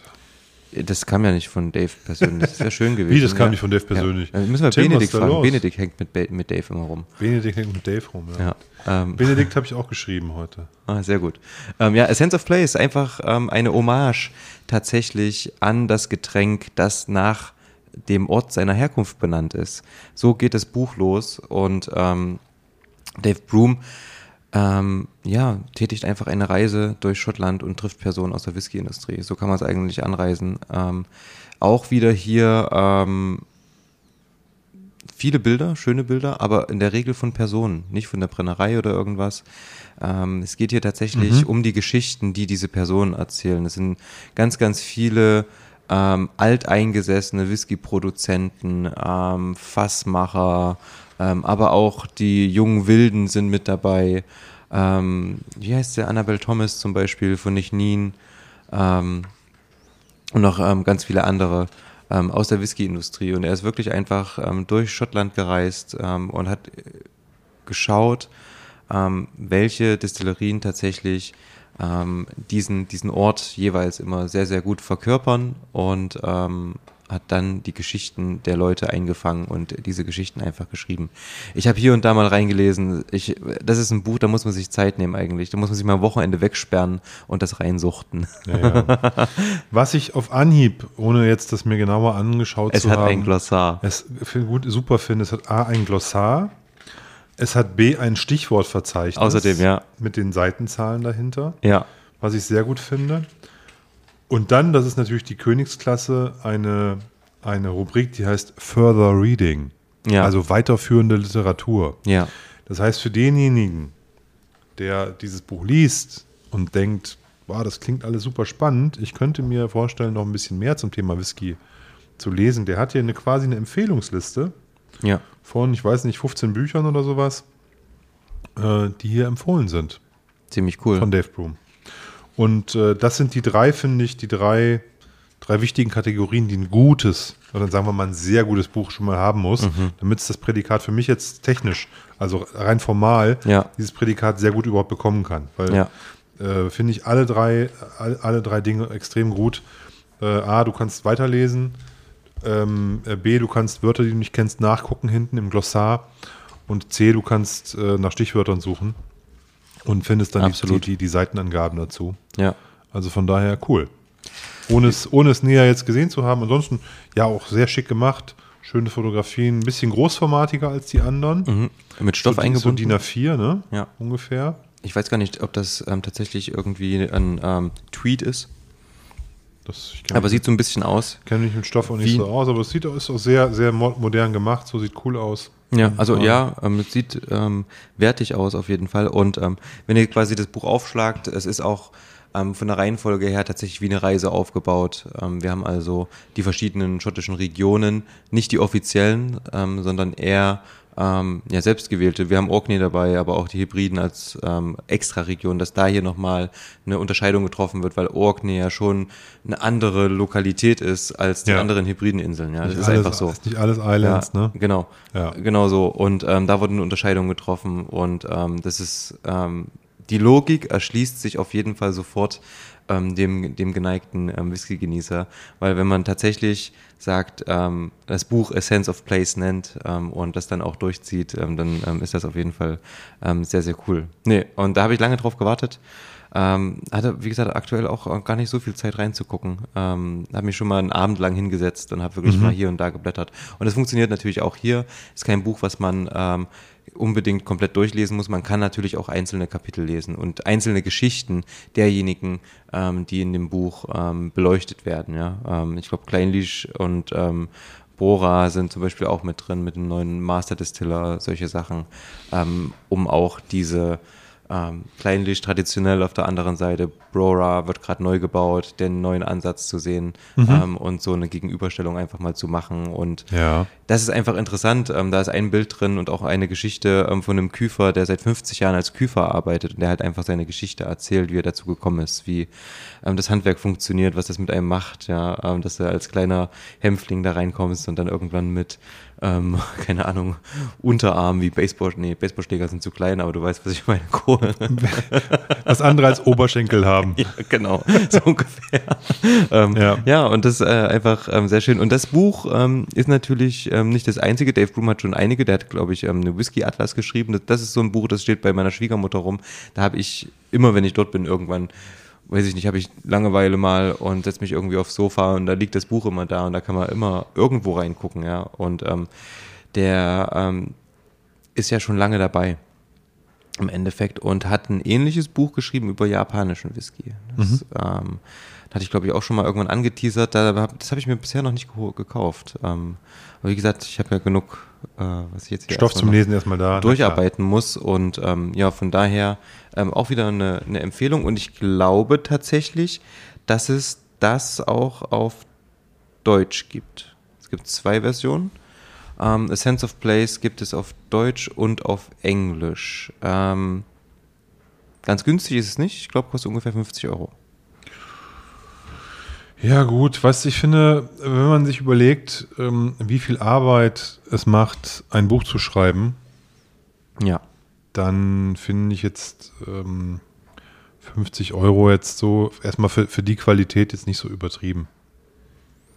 das kam ja nicht von Dave persönlich. Das wäre schön <laughs> gewesen. Wie, das kam ja. nicht von Dave persönlich? Ja. Dann müssen wir Tim, Benedikt ist fragen. los? Benedikt hängt mit, Ba- mit Dave immer rum. Benedikt hängt mit Dave rum, ja. Ja. Ähm, Benedikt habe ich auch geschrieben heute. ah, sehr gut. Ähm, ja, A Sense of Place ist einfach ähm, eine Hommage tatsächlich an das Getränk, das nach dem Ort seiner Herkunft benannt ist. So geht das Buch los und ähm, Dave Broom ähm, ja, tätigt einfach eine Reise durch Schottland und trifft Personen aus der Whisky-Industrie. So kann man es eigentlich anreisen. Ähm, auch wieder hier ähm, viele Bilder, schöne Bilder, aber in der Regel von Personen, nicht von der Brennerei oder irgendwas. Ähm, es geht hier tatsächlich um die Geschichten, die diese Personen erzählen. Es sind ganz, ganz viele ähm, alteingesessene Whisky-Produzenten, ähm, Fassmacher, ähm, aber auch die jungen Wilden sind mit dabei. Ähm, wie heißt der? Annabelle Thomas zum Beispiel von Nichnien. Ähm, und noch ähm, ganz viele andere ähm, aus der Whisky-Industrie. Und er ist wirklich einfach ähm, durch Schottland gereist ähm, und hat äh, geschaut, ähm, welche Destillerien tatsächlich ähm, diesen, diesen Ort jeweils immer sehr, sehr gut verkörpern und ähm, hat dann die Geschichten der Leute eingefangen und diese Geschichten einfach geschrieben. Ich habe hier und da mal reingelesen. Ich, das ist ein Buch, da muss man sich Zeit nehmen eigentlich. Da muss man sich mal am Wochenende wegsperren und das reinsuchten. Ja, ja. <laughs> Was ich auf Anhieb, ohne jetzt das mir genauer angeschaut Es zu hat haben, ein Glossar. es gut super finde, es hat A ein Glossar, es hat B ein Stichwortverzeichnis Außerdem, ja. mit den Seitenzahlen dahinter, Ja. was ich sehr gut finde. Und dann, das ist natürlich die Königsklasse, eine, eine Rubrik, die heißt Further Reading, Ja. also weiterführende Literatur. Ja. Das heißt, für denjenigen, der dieses Buch liest und denkt, wow, das klingt alles super spannend, ich könnte mir vorstellen, noch ein bisschen mehr zum Thema Whisky zu lesen, der hat hier eine, quasi eine Empfehlungsliste Ja. von, ich weiß nicht, 15 Büchern oder sowas, äh, die hier empfohlen sind Ziemlich cool. von Dave Broom. Und äh, das sind die drei, finde ich, die drei, drei wichtigen Kategorien, die ein gutes, oder sagen wir mal ein sehr gutes Buch schon mal haben muss, Mhm. damit es das Prädikat für mich jetzt technisch, also rein formal, Ja. dieses Prädikat sehr gut überhaupt bekommen kann. Weil Ja. äh, finde ich alle drei, all, alle drei Dinge extrem gut. Äh, A, du kannst weiterlesen. Ähm, äh, B, du kannst Wörter, die du nicht kennst, nachgucken hinten im Glossar. Und C, du kannst äh, nach Stichwörtern suchen und findest dann Absolut. die, die, die Seitenangaben dazu. Ja. Also von daher cool. Ohne es, ohne es näher jetzt gesehen zu haben. Ansonsten ja auch sehr schick gemacht. Schöne Fotografien. Ein bisschen großformatiger als die anderen. Mhm. Mit Stoff so, eingebunden. So DIN A4, ne? Ja. Ungefähr. Ich weiß gar nicht, ob das ähm, tatsächlich irgendwie ein ähm, Tweet ist, Das, ich aber mich- sieht so ein bisschen aus. kenne mich mit Stoff auch nicht Wie- so aus, aber es sieht ist auch sehr, sehr mo- modern gemacht. So sieht cool aus. Ja, also Ja. ja, ähm, es sieht ähm, wertig aus auf jeden Fall. Und ähm, wenn ihr quasi das Buch aufschlagt, es ist auch ähm, von der Reihenfolge her tatsächlich wie eine Reise aufgebaut. Ähm, wir haben also die verschiedenen schottischen Regionen, nicht die offiziellen, ähm, sondern eher ähm, ja, selbstgewählte. Wir haben Orkney dabei, aber auch die Hybriden als ähm, Extra-Region, dass da hier nochmal eine Unterscheidung getroffen wird, weil Orkney ja schon eine andere Lokalität ist als die Ja. anderen Hybrideninseln. Ja, das Nicht ist alles, einfach so. Ist nicht alles Islands, ja, ne? Genau. Ja. Genau so. Und ähm, da wurde eine Unterscheidung getroffen und ähm, das ist ähm, die Logik erschließt sich auf jeden Fall sofort ähm, dem, dem geneigten ähm, Whisky-Genießer, weil wenn man tatsächlich sagt, ähm, das Buch A Sense of Place nennt ähm, und das dann auch durchzieht, ähm, dann ähm, ist das auf jeden Fall ähm, sehr, sehr cool. Nee, und da habe ich lange drauf gewartet. Ähm, hatte, wie gesagt, aktuell auch gar nicht so viel Zeit reinzugucken. Ähm, habe mich schon mal einen Abend lang hingesetzt und habe wirklich mal hier und da geblättert. Und das funktioniert natürlich auch hier. Ist kein Buch, was man ähm, unbedingt komplett durchlesen muss. Man kann natürlich auch einzelne Kapitel lesen und einzelne Geschichten derjenigen, ähm, die in dem Buch ähm, beleuchtet werden. Ja? Ähm, ich glaube, Kleinlisch und ähm, Bora sind zum Beispiel auch mit drin, mit dem neuen Master Distiller, solche Sachen, ähm, um auch diese ähm, Kleinlicht traditionell auf der anderen Seite, Brora wird gerade neu gebaut, den neuen Ansatz zu sehen ähm, und so eine Gegenüberstellung einfach mal zu machen. Und Ja. das ist einfach interessant. Ähm, da ist ein Bild drin und auch eine Geschichte ähm, von einem Küfer, der seit 50 Jahren als Küfer arbeitet und der halt einfach seine Geschichte erzählt, wie er dazu gekommen ist, wie ähm, das Handwerk funktioniert, was das mit einem macht, ja, ähm, dass du als kleiner Hämpfling da reinkommst und dann irgendwann mit, ähm, <laughs> keine Ahnung, Unterarm wie Baseball, nee, Baseballschläger sind zu klein, aber du weißt, was ich meine. <laughs> Was andere als Oberschenkel haben. <laughs> Ja, genau, so ungefähr. ähm, Ja. ja. und das ist äh, einfach ähm, sehr schön. Und das Buch ähm, ist natürlich ähm, nicht das einzige. Dave Bloom hat schon einige. Der hat, glaube ich, ähm, eine Whisky-Atlas geschrieben. Das, das ist so ein Buch, das steht bei meiner Schwiegermutter rum. Da habe ich immer, wenn ich dort bin, irgendwann weiß ich nicht, habe ich Langeweile mal und setze mich irgendwie aufs Sofa und da liegt das Buch immer da und da kann man immer irgendwo reingucken, ja. Und ähm, der ähm, ist ja schon lange dabei im Endeffekt und hat ein ähnliches Buch geschrieben über japanischen Whisky. Das, ähm, hatte ich, glaube ich, auch schon mal irgendwann angeteasert. Da, das habe ich mir bisher noch nicht gekauft. Ähm, aber wie gesagt, ich habe ja genug, äh, was ich jetzt hier Stoff zum Lesen erstmal da. durcharbeiten muss. Und ähm, ja, von daher ähm, auch wieder eine, eine Empfehlung. Und ich glaube tatsächlich, dass es das auch auf Deutsch gibt. Es gibt zwei Versionen. Ähm, A Sense of Place gibt es auf Deutsch und auf Englisch. Ähm, ganz günstig ist es nicht. Ich glaube, kostet ungefähr 50 Euro. Ja, gut, was ich finde, wenn man sich überlegt, ähm, wie viel Arbeit es macht, ein Buch zu schreiben, Ja. Dann finde ich jetzt ähm, 50 Euro jetzt so erstmal für, für die Qualität jetzt nicht so übertrieben.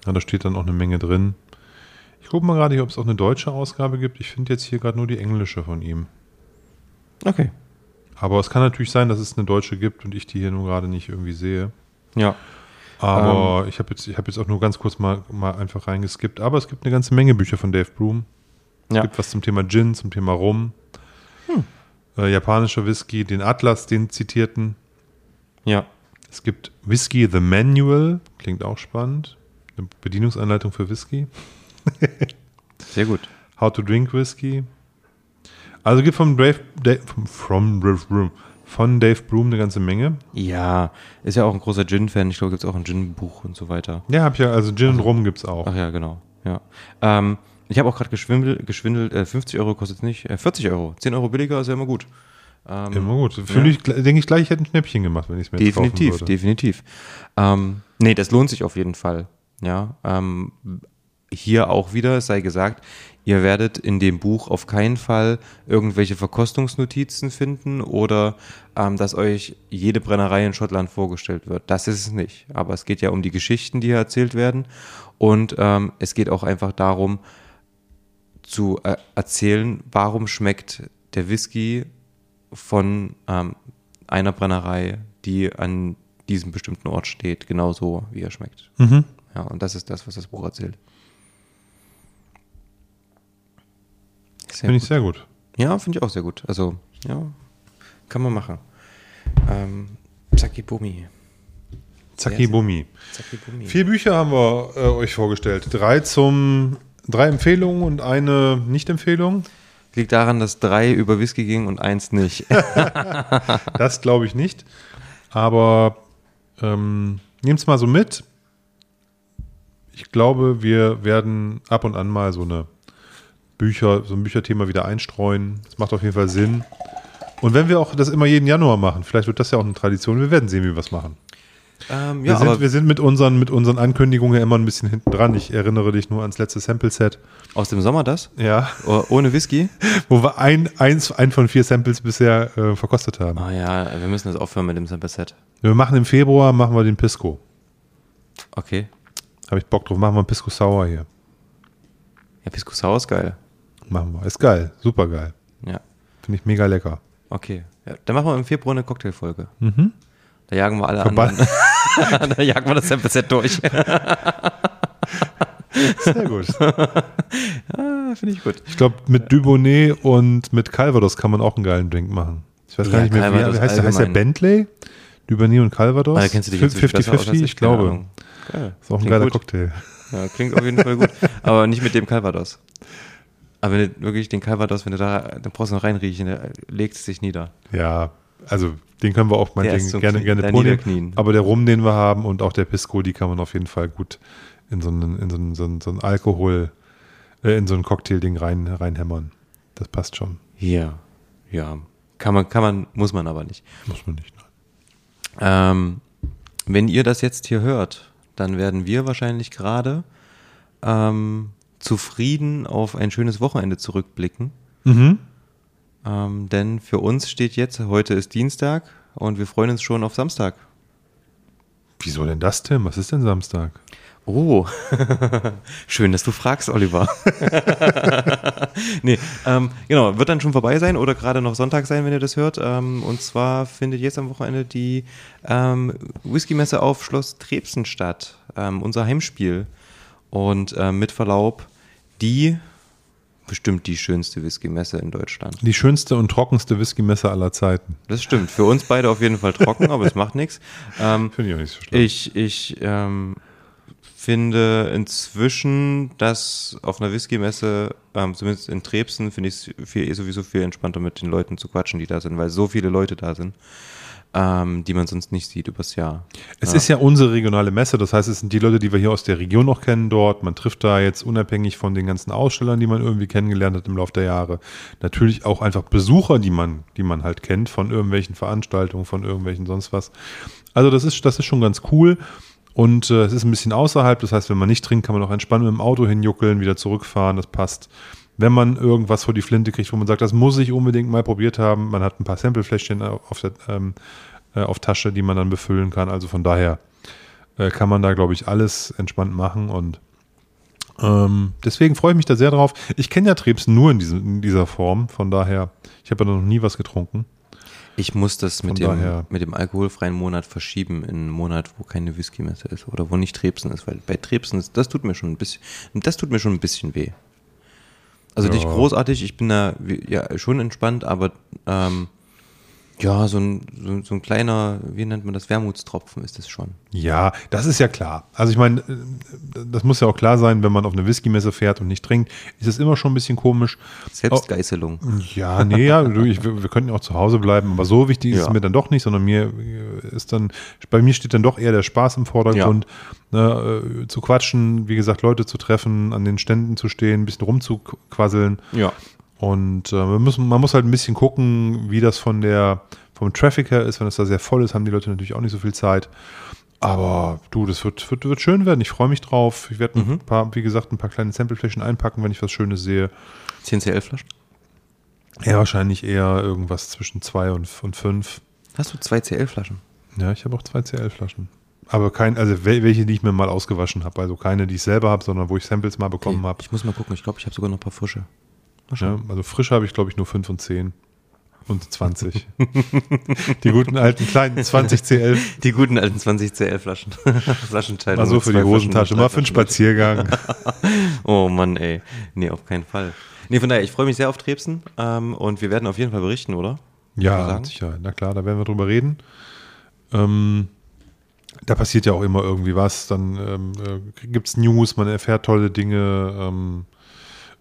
Ja, da steht dann auch eine Menge drin. Ich gucke mal gerade, hier, ob es auch eine deutsche Ausgabe gibt. Ich finde jetzt hier gerade nur die englische von ihm. Okay. Aber es kann natürlich sein, dass es eine deutsche gibt und ich die hier nur gerade nicht irgendwie sehe. Ja. Aber ich habe jetzt, ich hab jetzt auch nur ganz kurz mal, mal einfach reingeskippt. Aber es gibt eine ganze Menge Bücher von Dave Broom. Es Ja. gibt was zum Thema Gin, zum Thema Rum. Äh, japanischer Whisky, den Atlas, den zitierten. Ja. Es gibt Whisky The Manual, klingt auch spannend. Eine Bedienungsanleitung für Whisky. <laughs> Sehr gut. How to Drink Whisky. Also gibt vom Dave, Dave from, from von Dave Broom eine ganze Menge. Ja, ist ja auch ein großer Gin-Fan. Ich glaube, gibt es auch ein Gin-Buch und so weiter. Ja, hab ja, also Gin und Rum gibt es auch. Ach ja, genau. Ja. Ähm, ich habe auch gerade geschwindelt, geschwindelt äh, 50 Euro kostet es nicht, äh, 40 Euro. 10 Euro billiger ist ja immer gut. Ähm, Immer gut. Fühle ich, denke ich gleich, ich hätte ein Schnäppchen gemacht, wenn ich es mir jetzt kaufen definitiv, würde. definitiv. Ähm, nee, das lohnt sich auf jeden Fall. Ja. Ähm, hier auch wieder, es sei gesagt, ihr werdet in dem Buch auf keinen Fall irgendwelche Verkostungsnotizen finden oder ähm, dass euch jede Brennerei in Schottland vorgestellt wird. Das ist es nicht. Aber es geht ja um die Geschichten, die hier erzählt werden. Und ähm, es geht auch einfach darum, zu äh, erzählen, warum schmeckt der Whisky von ähm, einer Brennerei, die an diesem bestimmten Ort steht, genauso wie er schmeckt. Mhm. Ja, und das ist das, was das Buch erzählt. Finde ich sehr gut. Ja, finde ich auch sehr gut. Also, ja, kann man machen. Ähm, Zacki Bumi. Zacki Bummi. Zacki Bumi. Vier Bücher haben wir äh, euch vorgestellt. Drei zum, drei Empfehlungen und eine Nicht-Empfehlung. Liegt daran, dass drei über Whisky ging und eins nicht. <laughs> <laughs> Das glaube ich nicht. Aber ähm, nehmt es mal so mit. Ich glaube, wir werden ab und an mal so eine Bücher, so ein Bücherthema wieder einstreuen. Das macht auf jeden Fall Sinn. Und wenn wir auch das immer jeden Januar machen, vielleicht wird das ja auch eine Tradition, wir werden sehen, wie wir es machen. Ähm, Wir, ja, sind, aber wir sind mit unseren, mit unseren Ankündigungen immer ein bisschen hinten dran. Ich erinnere dich nur ans letzte Sample-Set. aus dem Sommer das? Ja. Oh, Ohne Whisky? <laughs> Wo wir ein, eins, ein von vier Samples bisher äh, verkostet haben. Ah ja, wir müssen das aufhören mit dem Sample Set. Wir machen im Februar, machen wir den Pisco. Okay. Habe ich Bock drauf. Machen wir einen Pisco Sour hier. Ja, Pisco Sour ist geil. Machen wir. Ist geil. Super geil. Ja. Finde ich mega lecker. Okay. Ja, dann machen wir im Februar eine Cocktailfolge. Mhm. Da jagen wir alle anderen. <laughs> da jagen wir das Set durch. <laughs> Sehr gut. <laughs> ah, Finde ich gut. Ich glaube, mit Dubonnet und mit Calvados kann man auch einen geilen Drink machen. Ich weiß gar Ja, nicht mehr, wie, Calvados wie heißt, der, heißt der allgemein. Bentley? Dubonnet und Calvados? Ah, kennst du als 50-50? Ich glaube. Geil. Ist auch ein Klingt geiler gut. Cocktail. Ja, klingt auf jeden Fall gut. Aber nicht mit dem Calvados. Aber wenn du wirklich den Calvados, wenn du da, brauchst du noch reinriechen, der legt es sich nieder. Ja, also den können wir auch meinetwegen zum gerne, gerne niederknien. Aber der Rum, den wir haben und auch der Pisco, die kann man auf jeden Fall gut in so einen, in so einen, so einen, so einen Alkohol, äh, in so ein Cocktail-Ding rein, reinhämmern. Das passt schon. Ja, ja. Kann man, kann man, muss man aber nicht. Muss man nicht. Nein. Ähm, wenn ihr das jetzt hier hört, dann werden wir wahrscheinlich gerade ähm, zufrieden auf ein schönes Wochenende zurückblicken. Mhm. Ähm, denn für uns steht jetzt, heute ist Dienstag und wir freuen uns schon auf Samstag. Wieso denn das, Tim? Was ist denn Samstag? Oh, <laughs> schön, dass du fragst, Oliver. <laughs> nee, ähm, genau, wird dann schon vorbei sein oder gerade noch Sonntag sein, wenn ihr das hört. Ähm, und zwar findet jetzt am Wochenende die ähm, Whisky-Messe auf Schloss Trebsen statt, ähm, unser Heimspiel. Und ähm, mit Verlaub, die bestimmt die schönste Whisky-Messe in Deutschland. Die schönste und trockenste Whisky-Messe aller Zeiten. Das stimmt, für uns beide auf jeden Fall trocken, aber es macht nichts. Ähm, Finde ich auch nicht so schlimm. ich, ich ähm, finde inzwischen, dass auf einer Whisky-Messe, ähm, zumindest in Trebsen, finde ich es sowieso viel entspannter mit den Leuten zu quatschen, die da sind, weil so viele Leute da sind, ähm, die man sonst nicht sieht übers Jahr. Es ist ja unsere regionale Messe, das heißt, es sind die Leute, die wir hier aus der Region noch kennen dort. Man trifft da jetzt unabhängig von den ganzen Ausstellern, die man irgendwie kennengelernt hat im Laufe der Jahre, natürlich auch einfach Besucher, die man, die man halt kennt von irgendwelchen Veranstaltungen, von irgendwelchen sonst was. Also das ist, das ist schon ganz cool. Und äh, es ist ein bisschen außerhalb, das heißt, wenn man nicht trinkt, kann man auch entspannt mit dem Auto hinjuckeln, wieder zurückfahren, das passt. Wenn man irgendwas vor die Flinte kriegt, wo man sagt, das muss ich unbedingt mal probiert haben, man hat ein paar Samplefläschchen auf, der, ähm, äh, auf Tasche, die man dann befüllen kann. Also von daher äh, kann man da, glaube ich, alles entspannt machen und ähm, deswegen freue ich mich da sehr drauf. Ich kenne ja Trebsen nur in, diesem, in dieser Form, von daher, ich habe ja noch nie was getrunken. Ich muss das mit dem, mit dem alkoholfreien Monat verschieben in einen Monat, wo keine Whisky-Messe ist oder wo nicht Trebsen ist, weil bei Trebsen ist, das tut mir schon ein bisschen, das tut mir schon ein bisschen weh. Also Ja. nicht großartig, ich bin da ja schon entspannt, aber ähm, ja, so ein, so, so ein kleiner, wie nennt man das, Wermutstropfen ist es schon. Ja, das ist ja klar. Also ich meine, äh, das muss ja auch klar sein, wenn man auf eine Whisky-Messe fährt und nicht trinkt, ist es immer schon ein bisschen komisch. Selbstgeißelung. Ja, nee, ja, ich, wir könnten ja auch zu Hause bleiben, aber so wichtig ist Ja. es mir dann doch nicht, sondern mir äh, ist dann, bei mir steht dann doch eher der Spaß im Vordergrund, ne, äh, zu quatschen, wie gesagt, Leute zu treffen, an den Ständen zu stehen, ein bisschen rumzuquasseln. Ja. Und äh, wir müssen, man muss halt ein bisschen gucken, wie das von der, vom Traffic her ist. Wenn es da sehr voll ist, haben die Leute natürlich auch nicht so viel Zeit. Aber du, das wird, wird, wird schön werden. Ich freue mich drauf. Ich werde ein paar, wie gesagt, ein paar kleine Sampleflächen einpacken, wenn ich was Schönes sehe. 10 CL-Flaschen? Ja, wahrscheinlich eher irgendwas zwischen zwei und, und fünf. Hast du zwei CL-Flaschen? Ja, ich habe auch zwei CL-Flaschen. Aber kein, also wel- welche, die ich mir mal ausgewaschen habe. Also keine, die ich selber habe, sondern wo ich Samples mal bekommen Okay, habe. Ich muss mal gucken, ich glaube, ich habe sogar noch ein paar frische. Mal Ja, also frisch habe ich, glaube ich, nur 5 und 10 und 20. <laughs> die guten alten kleinen 20 CL. Die guten alten 20 CL-Flaschen. <laughs> Flaschenteile. Mal so für die Hosentasche, Flaschen, mal für einen Flaschen. Spaziergang. <laughs> Oh Mann, ey. Nee, auf keinen Fall. Nee, von daher, ich freue mich sehr auf Trebsen ähm, und wir werden auf jeden Fall berichten, oder? Ja, Sicherheit. Na klar, da werden wir drüber reden. Ähm, da passiert ja auch immer irgendwie was. Dann ähm, äh, gibt es News, man erfährt tolle Dinge, ähm,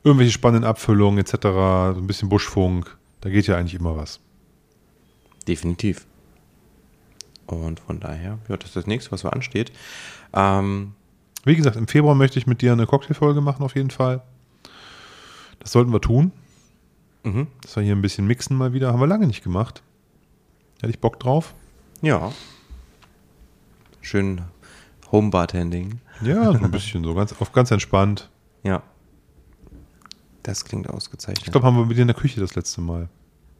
irgendwelche spannenden Abfüllungen etc., so ein bisschen Buschfunk. Da geht ja eigentlich immer was. Definitiv. Und von daher, ja, das ist das nächste, was so ansteht. Ähm, Wie gesagt, im Februar möchte ich mit dir eine Cocktailfolge machen, auf jeden Fall. Das sollten wir tun. Mhm. Das wir hier ein bisschen mixen mal wieder. Haben wir lange nicht gemacht. Hätte ich Bock drauf. Ja. Schön Home-Bartending. Ja, so ein bisschen so, ganz, auf ganz entspannt. Ja. Das klingt ausgezeichnet. Ich glaube, haben wir mit dir in der Küche das letzte Mal.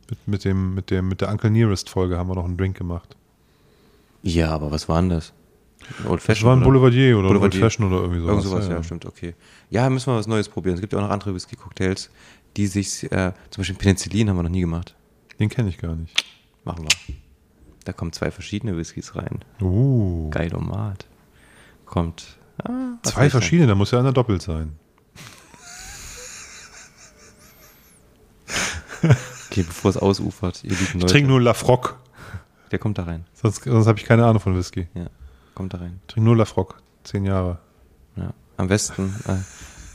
Mit, mit, dem, mit, dem, mit der Uncle Nearest-Folge haben wir noch einen Drink gemacht. ja, aber was war denn das? Old Das war ein? Boulevardier oder Boulevardier. Old Fashion oder irgendwie sowas. Irgend sowas, ja, stimmt, okay. Ja, müssen wir was Neues probieren. Es gibt ja auch noch andere Whisky-Cocktails, die sich, äh, zum Beispiel Penicillin haben wir noch nie gemacht. Den kenne ich gar nicht. Machen wir. Da kommen zwei verschiedene Whiskys rein. Uh, Geilomat. Kommt. Ah, zwei verschiedene, da muss ja einer doppelt sein. Okay, bevor es ausufert, ihr lieben Ich Leute. trinke nur Lafroc. Der kommt da rein. Sonst, sonst habe ich keine Ahnung von Whisky. Ja, kommt da rein. Ich trinke nur Lafroc. Zehn Jahre. Ja. Am besten, äh,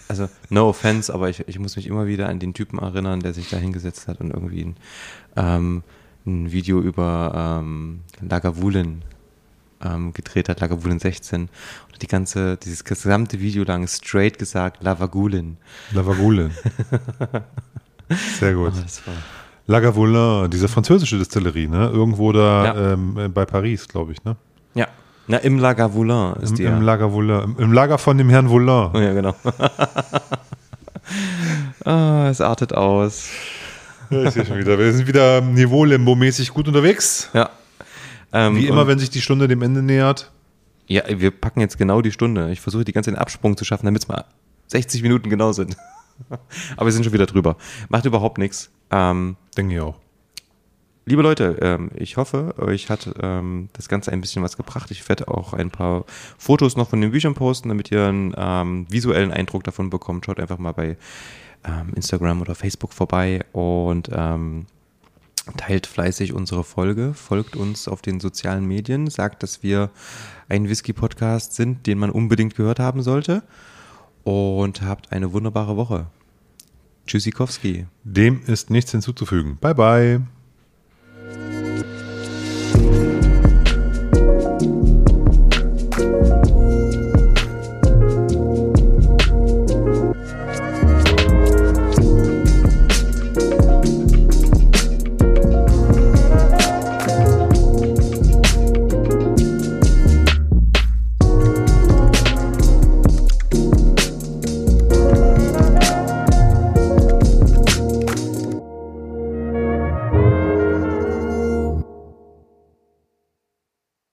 also no offense, aber ich, ich muss mich immer wieder an den Typen erinnern, der sich da hingesetzt hat und irgendwie ein, ähm, ein Video über ähm, Lagavulin ähm, gedreht hat, Lagavulin 16. Und die ganze, dieses gesamte Video lang straight gesagt Lavagulin. Lavagule. <laughs> Sehr gut. Oh, Lagavulin, diese französische Distillerie, ne? Irgendwo da Ja. ähm, äh, bei Paris, glaube ich, ne? ja, na im Lagavulin ist Im, die im ja. Lagavulin. Im, Im Lager von dem Herrn Voulin. Ja, genau. <laughs> ah, es artet aus. Ja, ich schon wieder. Wir sind wieder Niveau-Limbo-mäßig gut unterwegs. Ja. Ähm, Wie immer, wenn sich die Stunde dem Ende nähert. Ja, wir packen jetzt genau die Stunde. Ich versuche die ganze Zeit einen Absprung zu schaffen, damit es mal 60 Minuten genau sind. <laughs> Aber wir sind schon wieder drüber. Macht überhaupt nichts. Ähm, Denke ich auch. liebe Leute, ähm, ich hoffe, euch hat ähm, das Ganze ein bisschen was gebracht. Ich werde auch ein paar Fotos noch von den Büchern posten, damit ihr einen ähm, visuellen Eindruck davon bekommt. Schaut einfach mal bei ähm, Instagram oder Facebook vorbei und ähm, teilt fleißig unsere Folge, folgt uns auf den sozialen Medien, sagt, dass wir ein Whisky-Podcast sind, den man unbedingt gehört haben sollte und habt eine wunderbare Woche. Tschüssikowski. Dem ist nichts hinzuzufügen. Bye, bye.